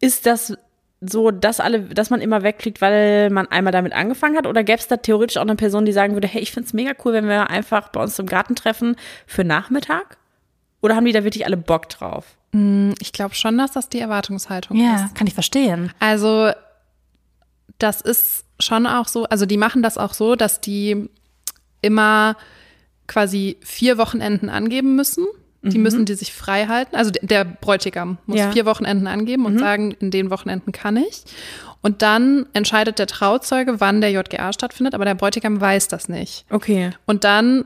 ist das so, dass alle, dass man immer wegfliegt, weil man einmal damit angefangen hat? Oder gäbe es da theoretisch auch eine Person, die sagen würde, hey, ich find's mega cool, wenn wir einfach bei uns im Garten treffen für Nachmittag? Oder haben die da wirklich alle Bock drauf? Ich glaube schon, dass das die Erwartungshaltung ist. Ja, kann ich verstehen. Also das ist schon auch so, also die machen das auch so, dass die immer quasi vier Wochenenden angeben müssen. Die müssen die sich frei halten. Also der- Bräutigam muss Ja. vier Wochenenden angeben und sagen, in den Wochenenden kann ich. Und dann entscheidet der Trauzeuge, wann der JGA stattfindet, aber der Bräutigam weiß das nicht. Okay. Und dann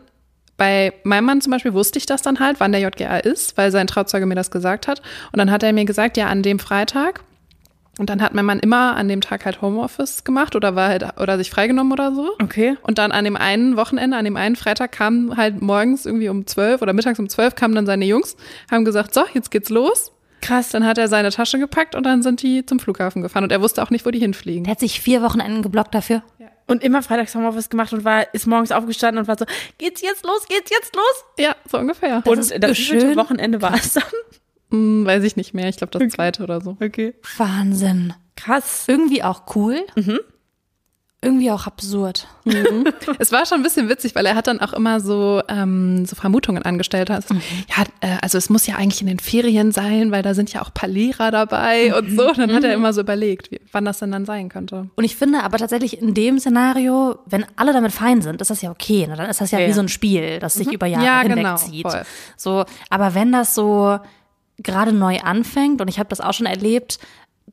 bei meinem Mann zum Beispiel wusste ich das dann halt, wann der JGA ist, weil sein Trauzeuge mir das gesagt hat. Und dann hat er mir gesagt, ja, an dem Freitag. Und dann hat mein Mann immer an dem Tag halt Homeoffice gemacht oder war halt, oder sich freigenommen oder so. Okay. Und dann an dem einen Wochenende, an dem einen Freitag kamen halt morgens irgendwie um zwölf oder mittags um zwölf kamen dann seine Jungs, haben gesagt, so, jetzt geht's los. Krass. Dann hat er seine Tasche gepackt und dann sind die zum Flughafen gefahren und er wusste auch nicht, wo die hinfliegen. Der hat sich vier Wochenenden geblockt dafür. Und immer freitags Homeoffice gemacht und war, ist morgens aufgestanden und war so, geht's jetzt los, geht's jetzt los? Ja, so ungefähr. und ist das schön. schöne Wochenende war es dann. Hm, weiß ich nicht mehr. Ich glaube, das zweite oder so. Okay. Wahnsinn. Krass. Irgendwie auch cool. Irgendwie auch absurd. Es war schon ein bisschen witzig, weil er hat dann auch immer so, ähm, so Vermutungen angestellt. Also, Ja, äh, also es muss ja eigentlich in den Ferien sein, weil da sind ja auch ein paar Lehrer dabei und so. Dann hat er immer so überlegt, wie, wann das denn dann sein könnte. Und ich finde aber tatsächlich in dem Szenario, wenn alle damit fein sind, ist das ja okay. Ne? Dann ist das ja, Ja, wie so ein Spiel, das sich über Jahre Ja, hinweg genau, voll. So, aber wenn das so gerade neu anfängt, und ich habe das auch schon erlebt,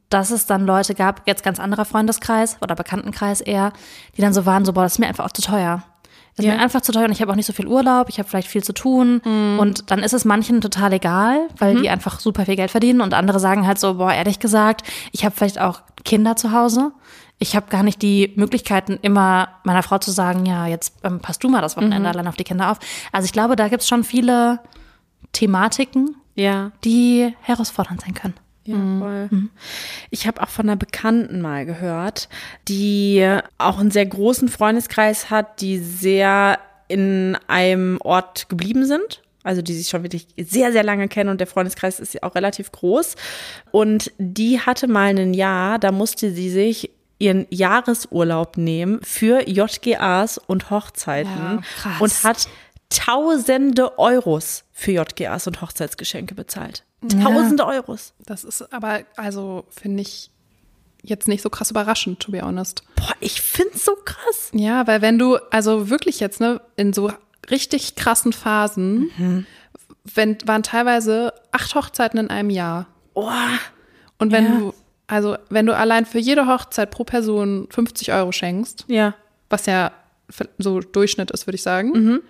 dass es dann Leute gab, jetzt ganz anderer Freundeskreis oder Bekanntenkreis eher, die dann so waren, so, boah, das ist mir einfach auch zu teuer. Das ist Ja. mir einfach zu teuer und ich habe auch nicht so viel Urlaub, ich habe vielleicht viel zu tun und dann ist es manchen total egal, weil die einfach super viel Geld verdienen und andere sagen halt so, boah, ehrlich gesagt, ich habe vielleicht auch Kinder zu Hause. Ich habe gar nicht die Möglichkeiten, immer meiner Frau zu sagen, ja, jetzt ähm, passt du mal das Wochenende allein auf die Kinder auf. Also ich glaube, da gibt's schon viele Thematiken, Ja. die herausfordernd sein können. Ja, voll. Ich habe auch von einer Bekannten mal gehört, die auch einen sehr großen Freundeskreis hat, die sehr in einem Ort geblieben sind. Also die sich schon wirklich sehr, sehr lange kennen und der Freundeskreis ist ja auch relativ groß. Und die hatte mal ein Jahr, da musste sie sich ihren Jahresurlaub nehmen für JGAs und Hochzeiten Ja, krass. und hat tausende Euros für JGAs und Hochzeitsgeschenke bezahlt. Tausende Euros. Das ist aber, also finde ich jetzt nicht so krass überraschend, to be honest. Boah, ich find's so krass. Ja, weil wenn du, also wirklich jetzt, ne, in so richtig krassen Phasen, wenn, waren teilweise acht Hochzeiten in einem Jahr. Oh, Und wenn Ja. du, also wenn du allein für jede Hochzeit pro Person 50 Euro schenkst, ja. was ja so Durchschnitt ist, würde ich sagen,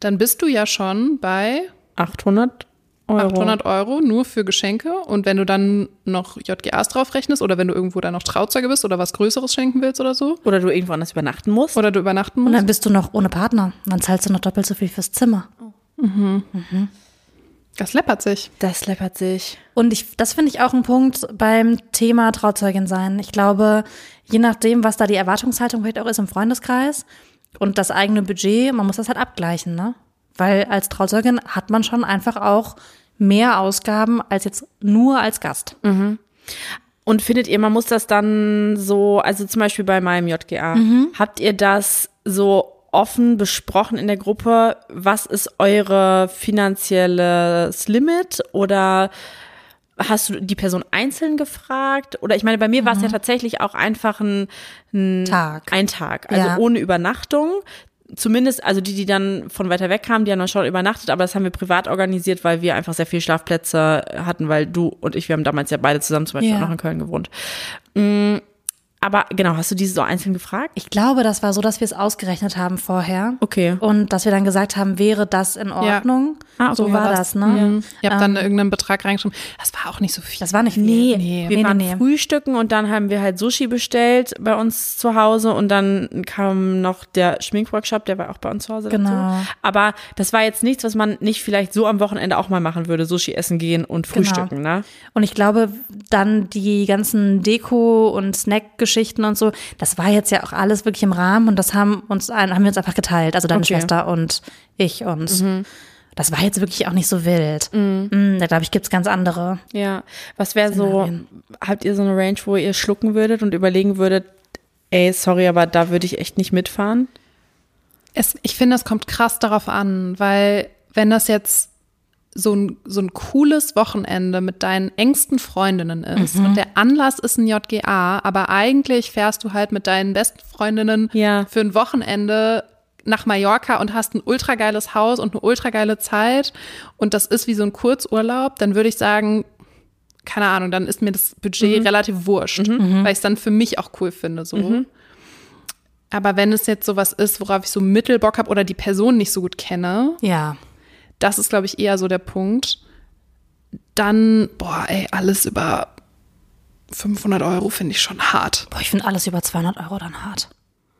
dann bist du ja schon bei 800 Euro. 800 Euro nur für Geschenke. Und wenn du dann noch JGAs drauf rechnest oder wenn du irgendwo dann noch Trauzeuge bist oder was Größeres schenken willst oder so, Oder du irgendwo anders übernachten musst. oder du übernachten Und musst. dann bist du noch ohne Partner. Dann zahlst du noch doppelt so viel fürs Zimmer. Das läppert sich. Das läppert sich. Und ich, das finde ich auch ein Punkt beim Thema Trauzeugin sein. Ich glaube, je nachdem, was da die Erwartungshaltung vielleicht auch ist im Freundeskreis und das eigene Budget, man muss das halt abgleichen, ne? Weil als Trauzeugin hat man schon einfach auch mehr Ausgaben als jetzt nur als Gast. Und findet ihr, man muss das dann so, also zum Beispiel bei meinem JGA, habt ihr das so offen besprochen in der Gruppe? Was ist eure finanzielles Limit? Oder hast du die Person einzeln gefragt? Oder ich meine, bei mir war es ja tatsächlich auch einfach ein, ein Tag. Ein Tag, also Ja. ohne Übernachtung. Zumindest, also die, die dann von weiter weg kamen, die haben dann schon übernachtet, aber das haben wir privat organisiert, weil wir einfach sehr viel Schlafplätze hatten, weil du und ich, wir haben damals ja beide zusammen zum Beispiel Ja. auch noch in Köln gewohnt. Mm, Aber genau, hast du diese so einzeln gefragt? Ich glaube, das war so, dass wir es ausgerechnet haben vorher. Okay. Und dass wir dann gesagt haben, wäre das in Ordnung? Ah, okay. so war das, ne? Mhm. Ihr habt dann irgendeinen Betrag reingeschrieben. Das war auch nicht so viel. Das war nicht viel. Nee, Nee. wir Nee, waren nee, nee. frühstücken und dann haben wir halt Sushi bestellt bei uns zu Hause und dann kam noch der Schminkworkshop, der war auch bei uns zu Hause Genau. dazu. Aber das war jetzt nichts, was man nicht vielleicht so am Wochenende auch mal machen würde, Sushi essen gehen und frühstücken, ne? Und ich glaube, dann die ganzen Deko- und Snack-Geschichten und so, das war jetzt ja auch alles wirklich im Rahmen und das haben uns haben wir uns einfach geteilt. Also deine Okay. Schwester und ich und das war jetzt wirklich auch nicht so wild. Mm, Da glaube ich, gibt's ganz andere. Ja. Was wäre so, habt ihr so eine Range, wo ihr schlucken würdet und überlegen würdet, ey, sorry, aber da würde ich echt nicht mitfahren? Es, ich finde, es kommt krass darauf an, weil wenn das jetzt so ein, so ein cooles Wochenende mit deinen engsten Freundinnen ist und der Anlass ist ein JGA, aber eigentlich fährst du halt mit deinen besten Freundinnen Ja. für ein Wochenende nach Mallorca und hast ein ultra geiles Haus und eine ultra geile Zeit und das ist wie so ein Kurzurlaub, dann würde ich sagen, keine Ahnung, dann ist mir das Budget relativ wurscht, weil ich es dann für mich auch cool finde. So. Aber wenn es jetzt sowas ist, worauf ich so Mittelbock habe oder die Person nicht so gut kenne, Ja. Das ist, glaube ich, eher so der Punkt. Dann, boah, ey, alles über 500 Euro finde ich schon hart. Boah, ich finde alles über 200 Euro dann hart.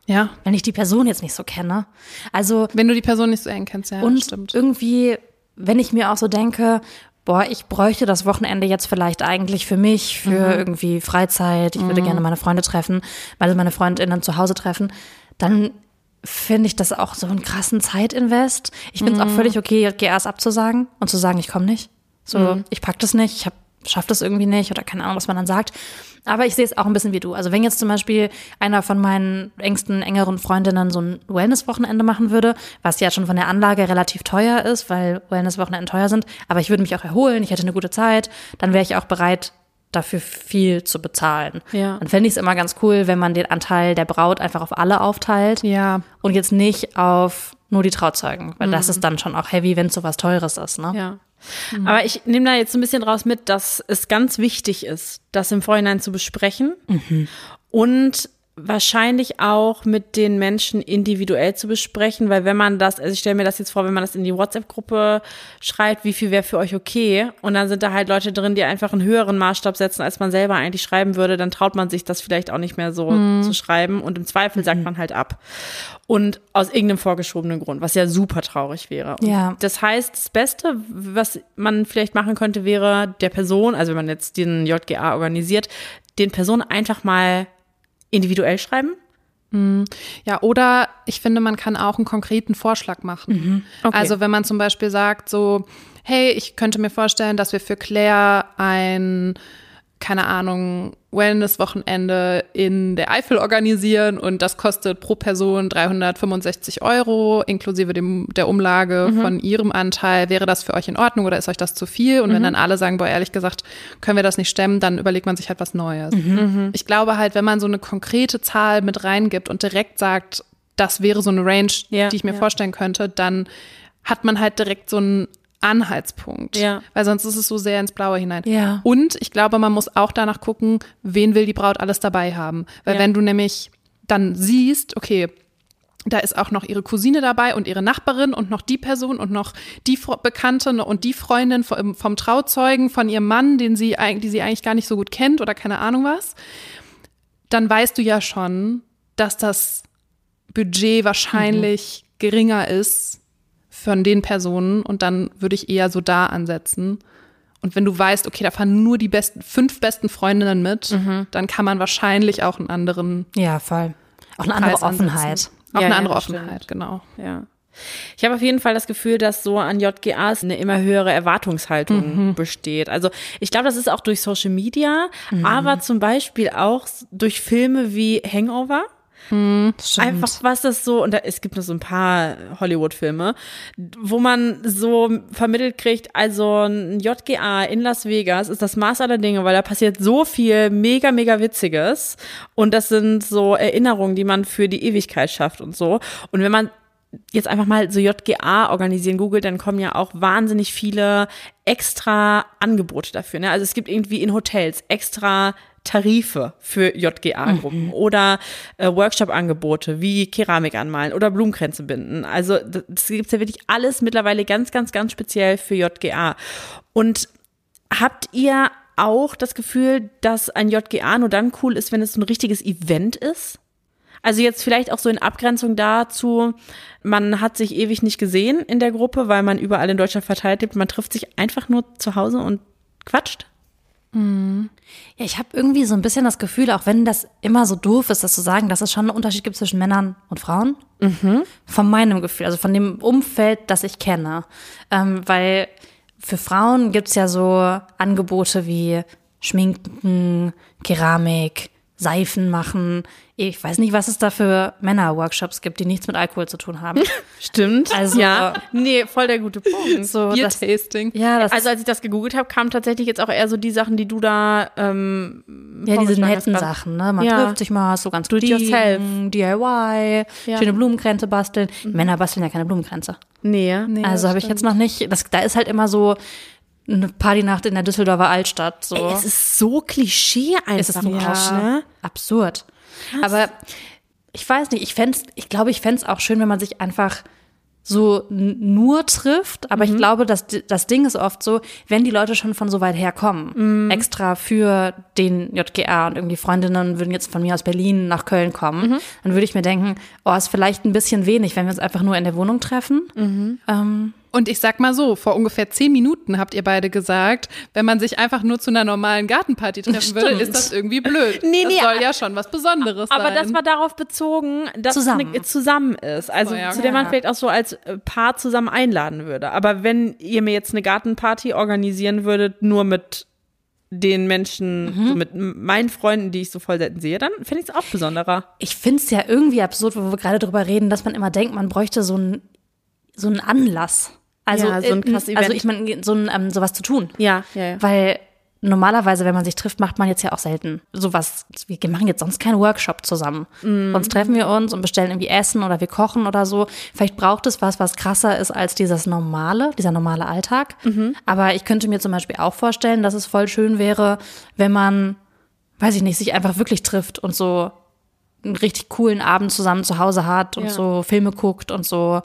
Ja. Wenn ich die Person jetzt nicht so kenne. Also, Wenn du die Person nicht so eng kennst, ja, und stimmt. irgendwie, wenn ich mir auch so denke, boah, ich bräuchte das Wochenende jetzt vielleicht eigentlich für mich, für irgendwie Freizeit, ich würde gerne meine Freunde treffen, weil meine Freundinnen zu Hause treffen, dann finde ich das auch so einen krassen Zeitinvest. Ich finde es auch völlig okay, GAs abzusagen und zu sagen, ich komme nicht. So, ich pack das nicht, ich hab, schaff das irgendwie nicht oder keine Ahnung, was man dann sagt. Aber ich sehe es auch ein bisschen wie du. Also wenn jetzt zum Beispiel einer von meinen engsten, engeren Freundinnen so ein Wellness-Wochenende machen würde, was ja schon von der Anlage relativ teuer ist, weil Wellness-Wochenenden teuer sind, aber ich würde mich auch erholen, ich hätte eine gute Zeit, dann wäre ich auch bereit, dafür viel zu bezahlen. Ja. Dann fände ich es immer ganz cool, wenn man den Anteil der Braut einfach auf alle aufteilt Ja. und jetzt nicht auf nur die Trauzeugen, weil das ist dann schon auch heavy, wenn es so was Teures ist, ne? Ja. Aber ich nehme da jetzt so ein bisschen draus mit, dass es ganz wichtig ist, das im Vorhinein zu besprechen und wahrscheinlich auch mit den Menschen individuell zu besprechen, weil wenn man das, also ich stelle mir das jetzt vor, wenn man das in die WhatsApp-Gruppe schreibt, wie viel wäre für euch okay und dann sind da halt Leute drin, die einfach einen höheren Maßstab setzen, als man selber eigentlich schreiben würde, dann traut man sich das vielleicht auch nicht mehr so zu schreiben und im Zweifel sagt man halt ab. Und aus irgendeinem vorgeschobenen Grund, was ja super traurig wäre. Und Ja. das heißt, das Beste, was man vielleicht machen könnte, wäre der Person, also wenn man jetzt den JGA organisiert, den Personen einfach mal individuell schreiben. Ja, oder ich finde, man kann auch einen konkreten Vorschlag machen. Okay. Also wenn man zum Beispiel sagt, so, hey, ich könnte mir vorstellen, dass wir für Claire ein, keine Ahnung, Wellness-Wochenende in der Eifel organisieren und das kostet pro Person 365 Euro inklusive dem, der Umlage von ihrem Anteil. Wäre das für euch in Ordnung oder ist euch das zu viel? Und wenn dann alle sagen, boah, ehrlich gesagt, können wir das nicht stemmen, dann überlegt man sich halt was Neues. Ich glaube halt, wenn man so eine konkrete Zahl mit reingibt und direkt sagt, das wäre so eine Range, Ja, die ich mir ja. vorstellen könnte, dann hat man halt direkt so einen Anhaltspunkt. Ja. Weil sonst ist es so sehr ins Blaue hinein. Ja. Und ich glaube, man muss auch danach gucken, wen will die Braut alles dabei haben. Weil Ja. wenn du nämlich dann siehst, okay, da ist auch noch ihre Cousine dabei und ihre Nachbarin und noch die Person und noch die Bekannte und die Freundin vom, vom Trauzeugen von ihrem Mann, den sie, die sie eigentlich gar nicht so gut kennt oder keine Ahnung was, dann weißt du ja schon, dass das Budget wahrscheinlich geringer ist von den Personen und dann würde ich eher so da ansetzen. Und wenn du weißt, okay, da fahren nur die besten, fünf besten Freundinnen mit, dann kann man wahrscheinlich auch einen anderen Ja, voll. Auch eine andere Preis ansetzen. Offenheit. Auch Ja, eine ja, andere das Offenheit, stimmt. genau. Ja. Ich habe auf jeden Fall das Gefühl, dass so an JGAs eine immer höhere Erwartungshaltung besteht. Also ich glaube, das ist auch durch Social Media, aber zum Beispiel auch durch Filme wie Hangover. Stimmt. Einfach was das so, und da, es gibt nur so ein paar Hollywood-Filme, wo man so vermittelt kriegt, also ein JGA in Las Vegas ist das Maß aller Dinge, weil da passiert so viel mega, mega Witziges. Und das sind so Erinnerungen, die man für die Ewigkeit schafft und so. Und wenn man jetzt einfach mal so JGA organisieren googelt, dann kommen ja auch wahnsinnig viele extra Angebote dafür. Ne? Also es gibt irgendwie in Hotels extra Tarife für JGA-Gruppen oder äh, Workshop-Angebote wie Keramik anmalen oder Blumenkränze binden. Also das, gibt's ja wirklich alles mittlerweile ganz, ganz, ganz speziell für JGA. Und habt ihr auch das Gefühl, dass ein JGA nur dann cool ist, wenn es ein richtiges Event ist? Also jetzt vielleicht auch so in Abgrenzung dazu, man hat sich ewig nicht gesehen in der Gruppe, weil man überall in Deutschland verteilt lebt. Man trifft sich einfach nur zu Hause und quatscht. Ja, ich habe irgendwie so ein bisschen das Gefühl, auch wenn das immer so doof ist, das zu sagen, dass es schon einen Unterschied gibt zwischen Männern und Frauen. Von meinem Gefühl, also von dem Umfeld, das ich kenne. Ähm, weil für Frauen gibt's ja so Angebote wie Schminken, Keramik, Seifen machen. Ich weiß nicht, was es da für Männer-Workshops gibt, die nichts mit Alkohol zu tun haben. Stimmt. Also- ja. Nee, voll der gute Punkt. So, Bier-Tasting. ja, das Also als ich das gegoogelt habe, kamen tatsächlich jetzt auch eher so die Sachen, die du da ähm, Ja, diese hast netten. Sachen, ne? Man Ja. trifft sich mal, so ganz Do it yourself. DIY, Ja. schöne Blumenkränze basteln. Männer basteln ja keine Blumenkränze. Nee. also habe ich jetzt noch nicht, das, da ist halt immer so eine Partynacht in der Düsseldorfer Altstadt. So. Ey, es ist so Klischee einfach. Es ist ein auch, ne? absurd. Aber ich weiß nicht, ich fänd's, ich glaube, ich fänd's auch schön, wenn man sich einfach so nur trifft. Aber ich glaube, dass das Ding ist oft so, wenn die Leute schon von so weit herkommen, extra für den JGA und irgendwie Freundinnen würden jetzt von mir aus Berlin nach Köln kommen, dann würde ich mir denken, oh, ist vielleicht ein bisschen wenig, wenn wir uns einfach nur in der Wohnung treffen. Ähm, Und ich sag mal so, vor ungefähr zehn Minuten habt ihr beide gesagt, wenn man sich einfach nur zu einer normalen Gartenparty treffen würde, Stimmt. ist das irgendwie blöd. Nee, das nee, soll ja schon was Besonderes Aber sein. das war darauf bezogen, dass Zusammen. es eine, zusammen ist. Also So, ja. zu der man Ja. vielleicht auch so als äh, Paar zusammen einladen würde. Aber wenn ihr mir jetzt eine Gartenparty organisieren würdet, nur mit den Menschen, Mhm. so mit meinen Freunden, die ich so voll selten sehe, dann fände ich es auch besonderer. ich find's ja irgendwie absurd, wo wir gerade drüber reden, dass man immer denkt, man bräuchte so einen so einen Anlass. Also, Ja, so ein krasses also Event. ich meine, so ein, ähm, sowas zu tun. Ja, ja, ja. Weil normalerweise, wenn man sich trifft, macht man jetzt ja auch selten sowas. Wir machen jetzt sonst keinen Workshop zusammen. Mhm. Sonst treffen wir uns und bestellen irgendwie Essen oder wir kochen oder so. Vielleicht braucht es was, was krasser ist als dieses normale, dieser normale Alltag. Mhm. Aber ich könnte mir zum Beispiel auch vorstellen, dass es voll schön wäre, wenn man, weiß ich nicht, sich einfach wirklich trifft und so einen richtig coolen Abend zusammen zu Hause hat und Ja. so Filme guckt und so.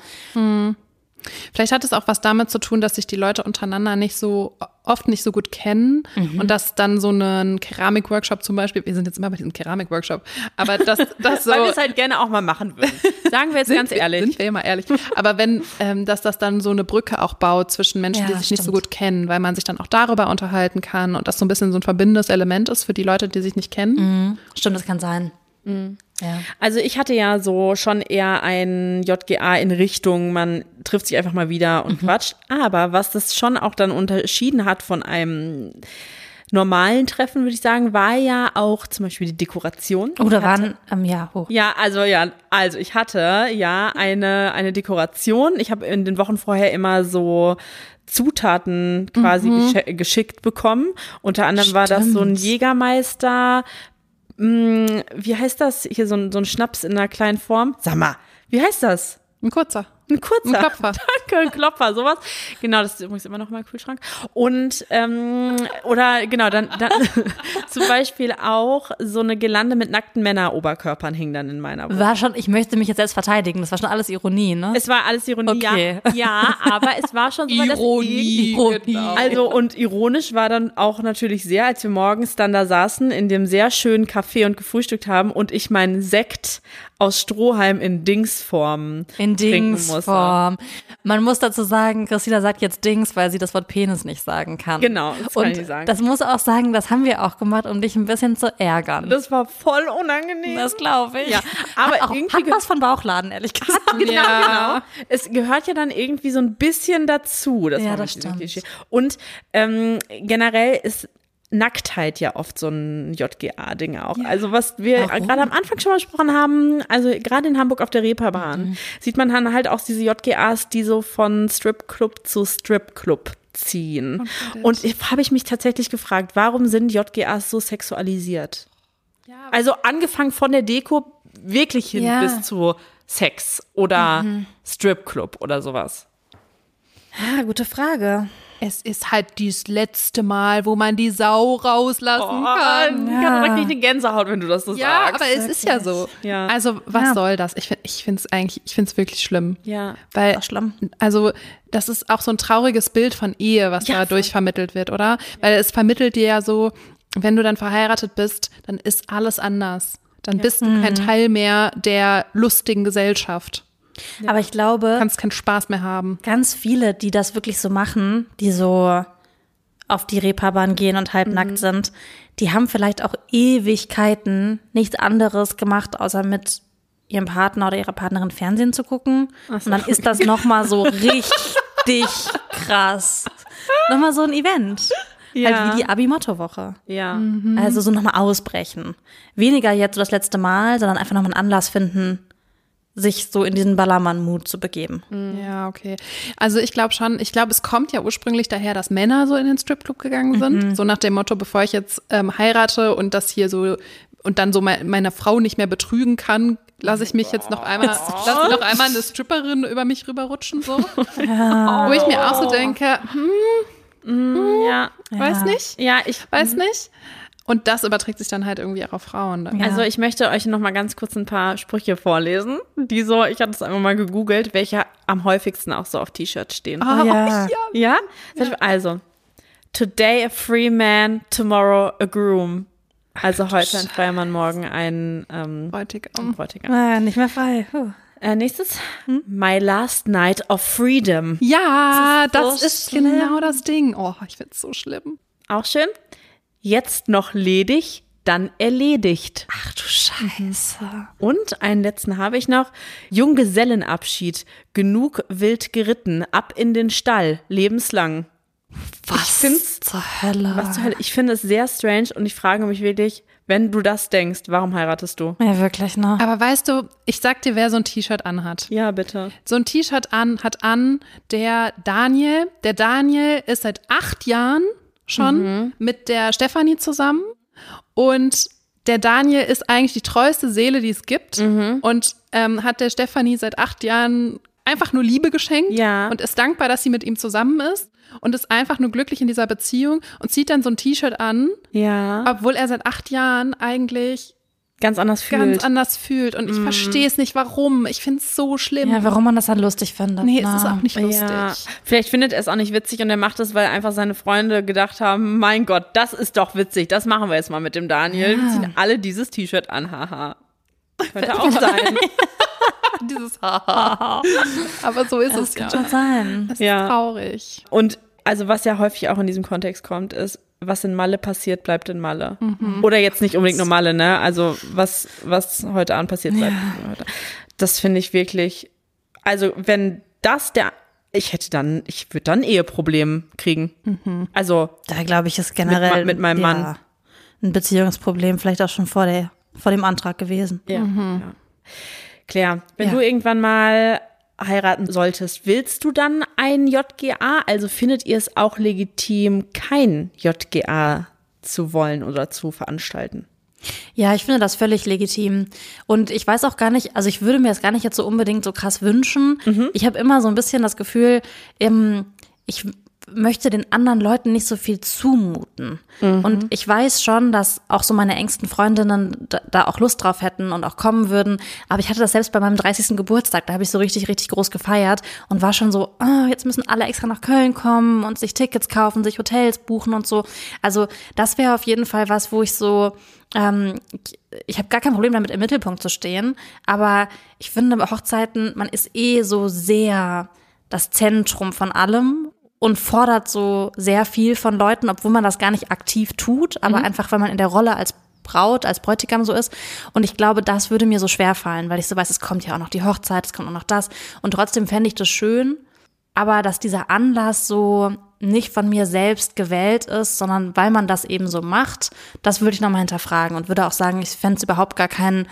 Vielleicht hat es auch was damit zu tun, dass sich die Leute untereinander nicht so oft nicht so gut kennen Mhm. und dass dann so ein Keramik-Workshop zum Beispiel, wir sind jetzt immer bei diesem Keramik-Workshop, aber das, das so. Weil wir es halt gerne auch mal machen würden. Sagen wir jetzt ganz wir- ehrlich. Sind wir immer ehrlich. Aber wenn, ähm, dass das dann so eine Brücke auch baut zwischen Menschen, Ja, die sich nicht so stimmt. gut kennen, weil man sich dann auch darüber unterhalten kann und das so ein bisschen so ein verbindendes Element ist für die Leute, die sich nicht kennen. Stimmt, das kann sein. Mhm. Ja. Also ich hatte ja so schon eher ein JGA in Richtung, man trifft sich einfach mal wieder und quatscht. Aber was das schon auch dann unterschieden hat von einem normalen Treffen, würde ich sagen, war ja auch zum Beispiel die Dekoration. Oder hatte- waren, ähm, ja, hoch. Ja, also ja, also ich hatte ja eine, eine Dekoration. Ich habe in den Wochen vorher immer so Zutaten quasi gesche- geschickt bekommen. Unter anderem war das so ein Stimmt. Jägermeister, mh, wie heißt das? Hier so ein, so ein Schnaps in einer kleinen Form. Sag mal, wie heißt das? Ein kurzer. Ein kurzer. Ein Klopfer. Danke, ein Klopfer, sowas. Genau, das ist übrigens immer noch mal Kühlschrank. Und, ähm, oder genau, dann, dann zum Beispiel auch so eine Gelande mit nackten Männeroberkörpern hing dann in meiner Wohnung. War schon, ich möchte mich jetzt selbst verteidigen. Das war schon alles Ironie, ne? Es war alles Ironie, Okay. ja. Ja, aber es war schon so, Ironie. Ironie. Genau. Also und ironisch war dann auch natürlich sehr, als wir morgens dann da saßen in dem sehr schönen Café und gefrühstückt haben und ich meinen Sekt aus Strohhalm in Dingsform In. Dingsform. Man muss dazu sagen, Christina sagt jetzt Dings, weil sie das Wort Penis nicht sagen kann. Genau, das kann Und ich sagen. das muss auch sagen, das haben wir auch gemacht, um dich ein bisschen zu ärgern. Das war voll unangenehm. Das glaube ich. Ja, aber hat auch, irgendwie hat was von Bauchladen, ehrlich gesagt. Ja. Es gehört ja dann irgendwie so ein bisschen dazu. Das Ja, war das stimmt. Und ähm, generell ist Nacktheit ja oft so ein JGA-Ding auch. Also was wir gerade am Anfang schon mal besprochen haben, also gerade in Hamburg auf der Reeperbahn, Mhm. sieht man dann halt auch diese JGAs, die so von Stripclub zu Stripclub ziehen. Und habe ich mich tatsächlich gefragt, warum sind JGAs so sexualisiert? Also angefangen von der Deko wirklich hin Ja. bis zu Sex oder Stripclub oder sowas. Ja, gute Frage. Es ist halt das letzte Mal, wo man die Sau rauslassen kann. ja. da krieg ich eine Gänsehaut, wenn du das so Ja, sagst. aber es ist ja so. Ja. Also, was Ja. soll das? Ich finde ich finde es eigentlich, ich finde es wirklich schlimm. Ja. Weil, Auch schlimm. also, das ist auch so ein trauriges Bild von Ehe, was Ja, dadurch vermittelt wird, oder? Weil es vermittelt dir ja so, wenn du dann verheiratet bist, dann ist alles anders. Dann bist du kein Teil mehr der lustigen Gesellschaft. Aber ich glaube, Du kannst keinen Spaß mehr haben. ganz viele, die das wirklich so machen, die so auf die Reeperbahn gehen und Mhm. halbnackt sind, die haben vielleicht auch Ewigkeiten nichts anderes gemacht, außer mit ihrem Partner oder ihrer Partnerin Fernsehen zu gucken. Und dann ist das nochmal so richtig krass. Nochmal so ein Event. Halt wie die Abi-Motto-Woche. Ja. Also so nochmal ausbrechen. Weniger jetzt so das letzte Mal, sondern einfach nochmal einen Anlass finden, sich so in diesen Ballermann-Mut zu begeben. Ja, okay. Also ich glaube schon, ich glaube, es kommt ja ursprünglich daher, dass Männer so in den Stripclub gegangen sind. So nach dem Motto, bevor ich jetzt ähm, heirate und das hier so und dann so me meine Frau nicht mehr betrügen kann, lasse ich mich jetzt noch einmal, lasse noch einmal eine Stripperin über mich rüberrutschen, so. Wo ich mir auch so denke, hm, Ja. weiß nicht, Ja, ich weiß nicht. Und das überträgt sich dann halt irgendwie auch auf Frauen. Dann. Ja. Also ich möchte euch noch mal ganz kurz ein paar Sprüche vorlesen, die so, ich hatte es einfach mal gegoogelt, welche am häufigsten auch so auf T-Shirts stehen. Oh, ja. Ja? Also, today a free man, tomorrow a groom. Also heute ein freier Mann, morgen ein ähm, Bräutigam. Bräutigam. Ah, nicht mehr frei. Huh. Äh, nächstes, my last night of freedom. Ja, Das das ist ist, so schlimm. genau das Ding. Oh, ich find's so schlimm. Auch schön. Jetzt noch ledig, dann erledigt. Ach du Scheiße. Und einen letzten habe ich noch. Junggesellenabschied. Genug wild geritten. Ab in den Stall. Lebenslang. Was find's- zur Hölle? Was zur Hölle? Ich finde es sehr strange und ich frage mich wirklich, wenn du das denkst, warum heiratest du? Ja, wirklich, ne? Aber weißt du, ich sag dir, wer so ein T-Shirt anhat. Ja, bitte. So ein T-Shirt an hat an der Daniel. Der Daniel ist seit acht Jahren schon mit der Stefanie zusammen. Und der Daniel ist eigentlich die treueste Seele, die es gibt. Und ähm, hat der Stefanie seit acht Jahren einfach nur Liebe geschenkt. Ja. Und ist dankbar, dass sie mit ihm zusammen ist. Und ist einfach nur glücklich in dieser Beziehung und zieht dann so ein T-Shirt an, Ja. obwohl er seit acht Jahren eigentlich Ganz anders fühlt. ganz anders fühlt. Und ich verstehe es nicht, warum. Ich finde es so schlimm. Ja, warum man das dann lustig findet. nee, ne? es ist auch nicht lustig. Ja, vielleicht findet er es auch nicht witzig und er macht es, weil einfach seine Freunde gedacht haben, mein Gott, das ist doch witzig, das machen wir jetzt mal mit dem Daniel. Wir ziehen alle dieses T-Shirt an, haha. Könnte auch sein. Dieses Haha. Aber so ist es ja. Kann schon sein. Es Ja. ist traurig. Und also was ja häufig auch in diesem Kontext kommt, ist, was in Malle passiert, bleibt in Malle. Oder jetzt nicht unbedingt nur Malle, ne? Also was, was heute Abend passiert, bleibt heute. Das finde ich wirklich, also wenn das der, ich hätte dann, ich würde dann Eheproblem kriegen. Also Da glaube ich, ist generell Mit- mit meinem ja, Mann. ein Beziehungsproblem vielleicht auch schon vor, der, vor dem Antrag gewesen. Ja. ja. Claire, wenn Ja. du irgendwann mal heiraten solltest, willst du dann ein JGA? Also findet ihr es auch legitim, kein JGA zu wollen oder zu veranstalten? Ja, ich finde das völlig legitim. Und ich weiß auch gar nicht, also ich würde mir das gar nicht jetzt so unbedingt so krass wünschen. Ich habe immer so ein bisschen das Gefühl, ähm, ich möchte den anderen Leuten nicht so viel zumuten. Und ich weiß schon, dass auch so meine engsten Freundinnen da, da auch Lust drauf hätten und auch kommen würden. Aber ich hatte das selbst bei meinem 30. Geburtstag, da habe ich so richtig, richtig groß gefeiert und war schon so, ah, jetzt müssen alle extra nach Köln kommen und sich Tickets kaufen, sich Hotels buchen und so. Also das wäre auf jeden Fall was, wo ich so, ähm, ich, ich habe gar kein Problem damit, im Mittelpunkt zu stehen. Aber ich finde, bei Hochzeiten, man ist eh so sehr das Zentrum von allem und fordert so sehr viel von Leuten, obwohl man das gar nicht aktiv tut, aber einfach, weil man in der Rolle als Braut, als Bräutigam so ist. Und ich glaube, das würde mir so schwer fallen, weil ich so weiß, es kommt ja auch noch die Hochzeit, es kommt auch noch das. Und trotzdem fände ich das schön, aber dass dieser Anlass so nicht von mir selbst gewählt ist, sondern weil man das eben so macht, das würde ich nochmal hinterfragen und würde auch sagen, ich fände es überhaupt gar kein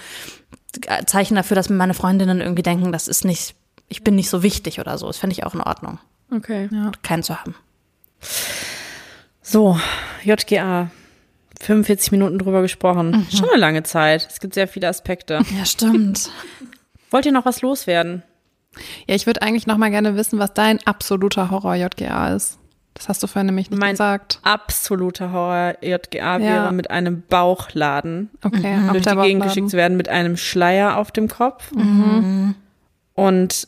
Zeichen dafür, dass meine Freundinnen irgendwie denken, das ist nicht, ich bin nicht so wichtig oder so. Das fände ich auch in Ordnung, Okay. keinen zu haben. So, JGA. 45 Minuten drüber gesprochen. Schon eine lange Zeit. Es gibt sehr viele Aspekte. Ja, stimmt. Wollt ihr noch was loswerden? Ja, ich würde eigentlich noch mal gerne wissen, was dein absoluter Horror JGA ist. Das hast du vorhin nämlich nicht Mein gesagt. absoluter Horror JGA Ja. wäre mit einem Bauchladen Okay, durch auf die der Gegend Bauchladen. geschickt zu werden mit einem Schleier auf dem Kopf. Und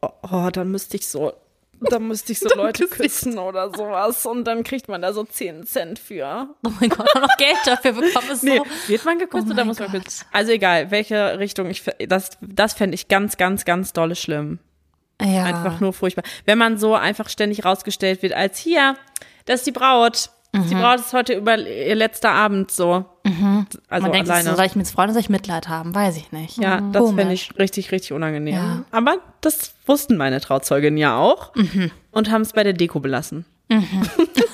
oh, dann müsste ich so, dann müsste ich so Leute küssen oder sowas. Und dann kriegt man da so 10 Cent für. Oh mein Gott, auch noch Geld dafür bekommen ist Nee, so. wird man geküsst Oh oder muss man Gott. küssen? Also egal, welche Richtung ich, das, das fände ich ganz, ganz, ganz dolle schlimm. Ja. Einfach nur furchtbar. Wenn man so einfach ständig rausgestellt wird als hier, das ist die Braut. Die Mhm. Braut ist heute über ihr letzter Abend so. Also man denkt, alleine. so, soll ich mit Freunden, soll ich Mitleid haben? Weiß ich nicht. ja, das Komisch. fände ich richtig, richtig unangenehm. Ja. Aber das wussten meine Trauzeuginnen ja auch Mhm. und haben es bei der Deko belassen. Haben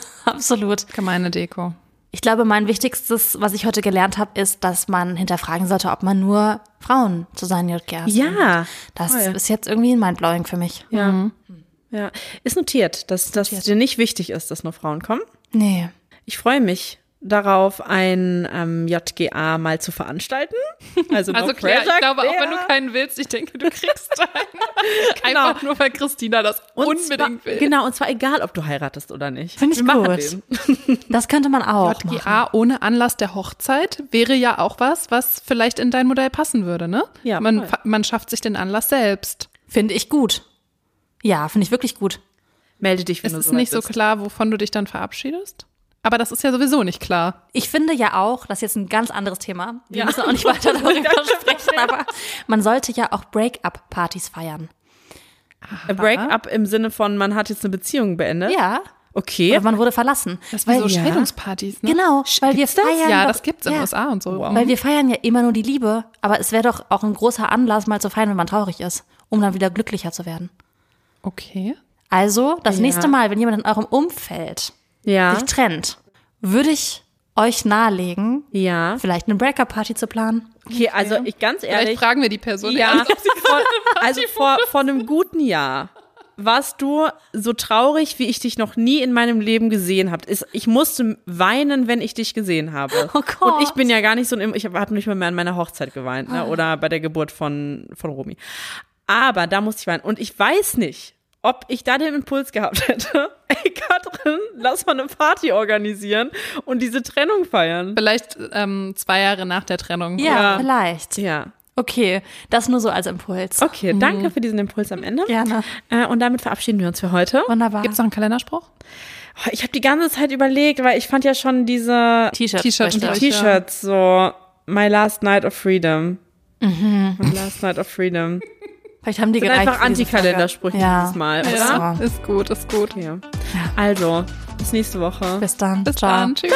Absolut. Gemeine Deko. Ich glaube, mein wichtigstes, was ich heute gelernt habe, ist, dass man hinterfragen sollte, ob man nur Frauen zu seinen JGAs Ja. Das voll. ist jetzt irgendwie ein Mindblowing für mich. Ja. ja. Ist notiert, dass das dir nicht wichtig ist, dass nur Frauen kommen. Nee. Ich freue mich darauf, ein ähm, JGA mal zu veranstalten. Also, no Also Claire, pressure, ich glaube, auch wenn du keinen willst, ich denke, du kriegst einen. Einfach nur, weil Christina das Und unbedingt zwar, will. Genau, und zwar egal, ob du heiratest oder nicht. Finde ich Wir machen gut. den. Das könnte man auch machen. JGA ohne Anlass der Hochzeit wäre ja auch was, was vielleicht in dein Modell passen würde, ne? Ja, man, man schafft sich den Anlass selbst. Finde ich gut. Ja, finde ich wirklich gut. Melde dich, wenn Es du ist soweit nicht so bist. klar, wovon du dich dann verabschiedest. Aber das ist ja sowieso nicht klar. Ich finde ja auch, das ist jetzt ein ganz anderes Thema. Wir Ja. müssen auch nicht weiter darüber sprechen, aber man sollte ja auch Break-up-Partys feiern. A Break-up im Sinne von, man hat jetzt eine Beziehung beendet. Ja. Okay. Oder man wurde verlassen. Das ist wie so ja. Scheidungspartys, ne? Genau, weil wir Gibt's das? feiern. Ja, doch- das gibt's in den ja. USA und so. Weil wir feiern ja immer nur die Liebe, aber es wäre doch auch ein großer Anlass, mal zu feiern, wenn man traurig ist, um dann wieder glücklicher zu werden. Okay. Also, das Ja. nächste Mal, wenn jemand in eurem Umfeld Ja. sich trennt, würde ich euch nahelegen, Ja. vielleicht eine Breakup-Party zu planen. Okay, also ich ganz Vielleicht ehrlich. fragen wir die Person Ja, ernst, ob sie vor, also vor, vor einem guten Jahr warst du so traurig, wie ich dich noch nie in meinem Leben gesehen habe. Ich musste weinen, wenn ich dich gesehen habe. Oh Gott. Und ich bin ja gar nicht so ein, ich habe nicht mal mehr an meiner Hochzeit geweint, ne? oder bei der Geburt von, von Romy. Aber da musste ich weinen. Und ich weiß nicht, ob ich da den Impuls gehabt hätte, ey Katrin, lass mal eine Party organisieren und diese Trennung feiern. Vielleicht ähm, zwei Jahre nach der Trennung. Ja, Ja. vielleicht. Ja. Okay, das nur so als Impuls. Okay, danke für diesen Impuls am Ende. Gerne. Äh, und damit verabschieden wir uns für heute. Wunderbar. Gibt es noch einen Kalenderspruch? Oh, Ich habe die ganze Zeit überlegt, weil ich fand ja schon diese T-Shirt. T-Shirt- die Ja. T-Shirts so My Last Night of Freedom. My Last Night of Freedom. Vielleicht haben die Sind gereicht. einfach Antikalendersprüche. Ja. dieses Mal, oder? Ja. Ist gut, ist gut. Okay. Also, bis nächste Woche. Bis dann. Bis Ciao. dann. Tschüss.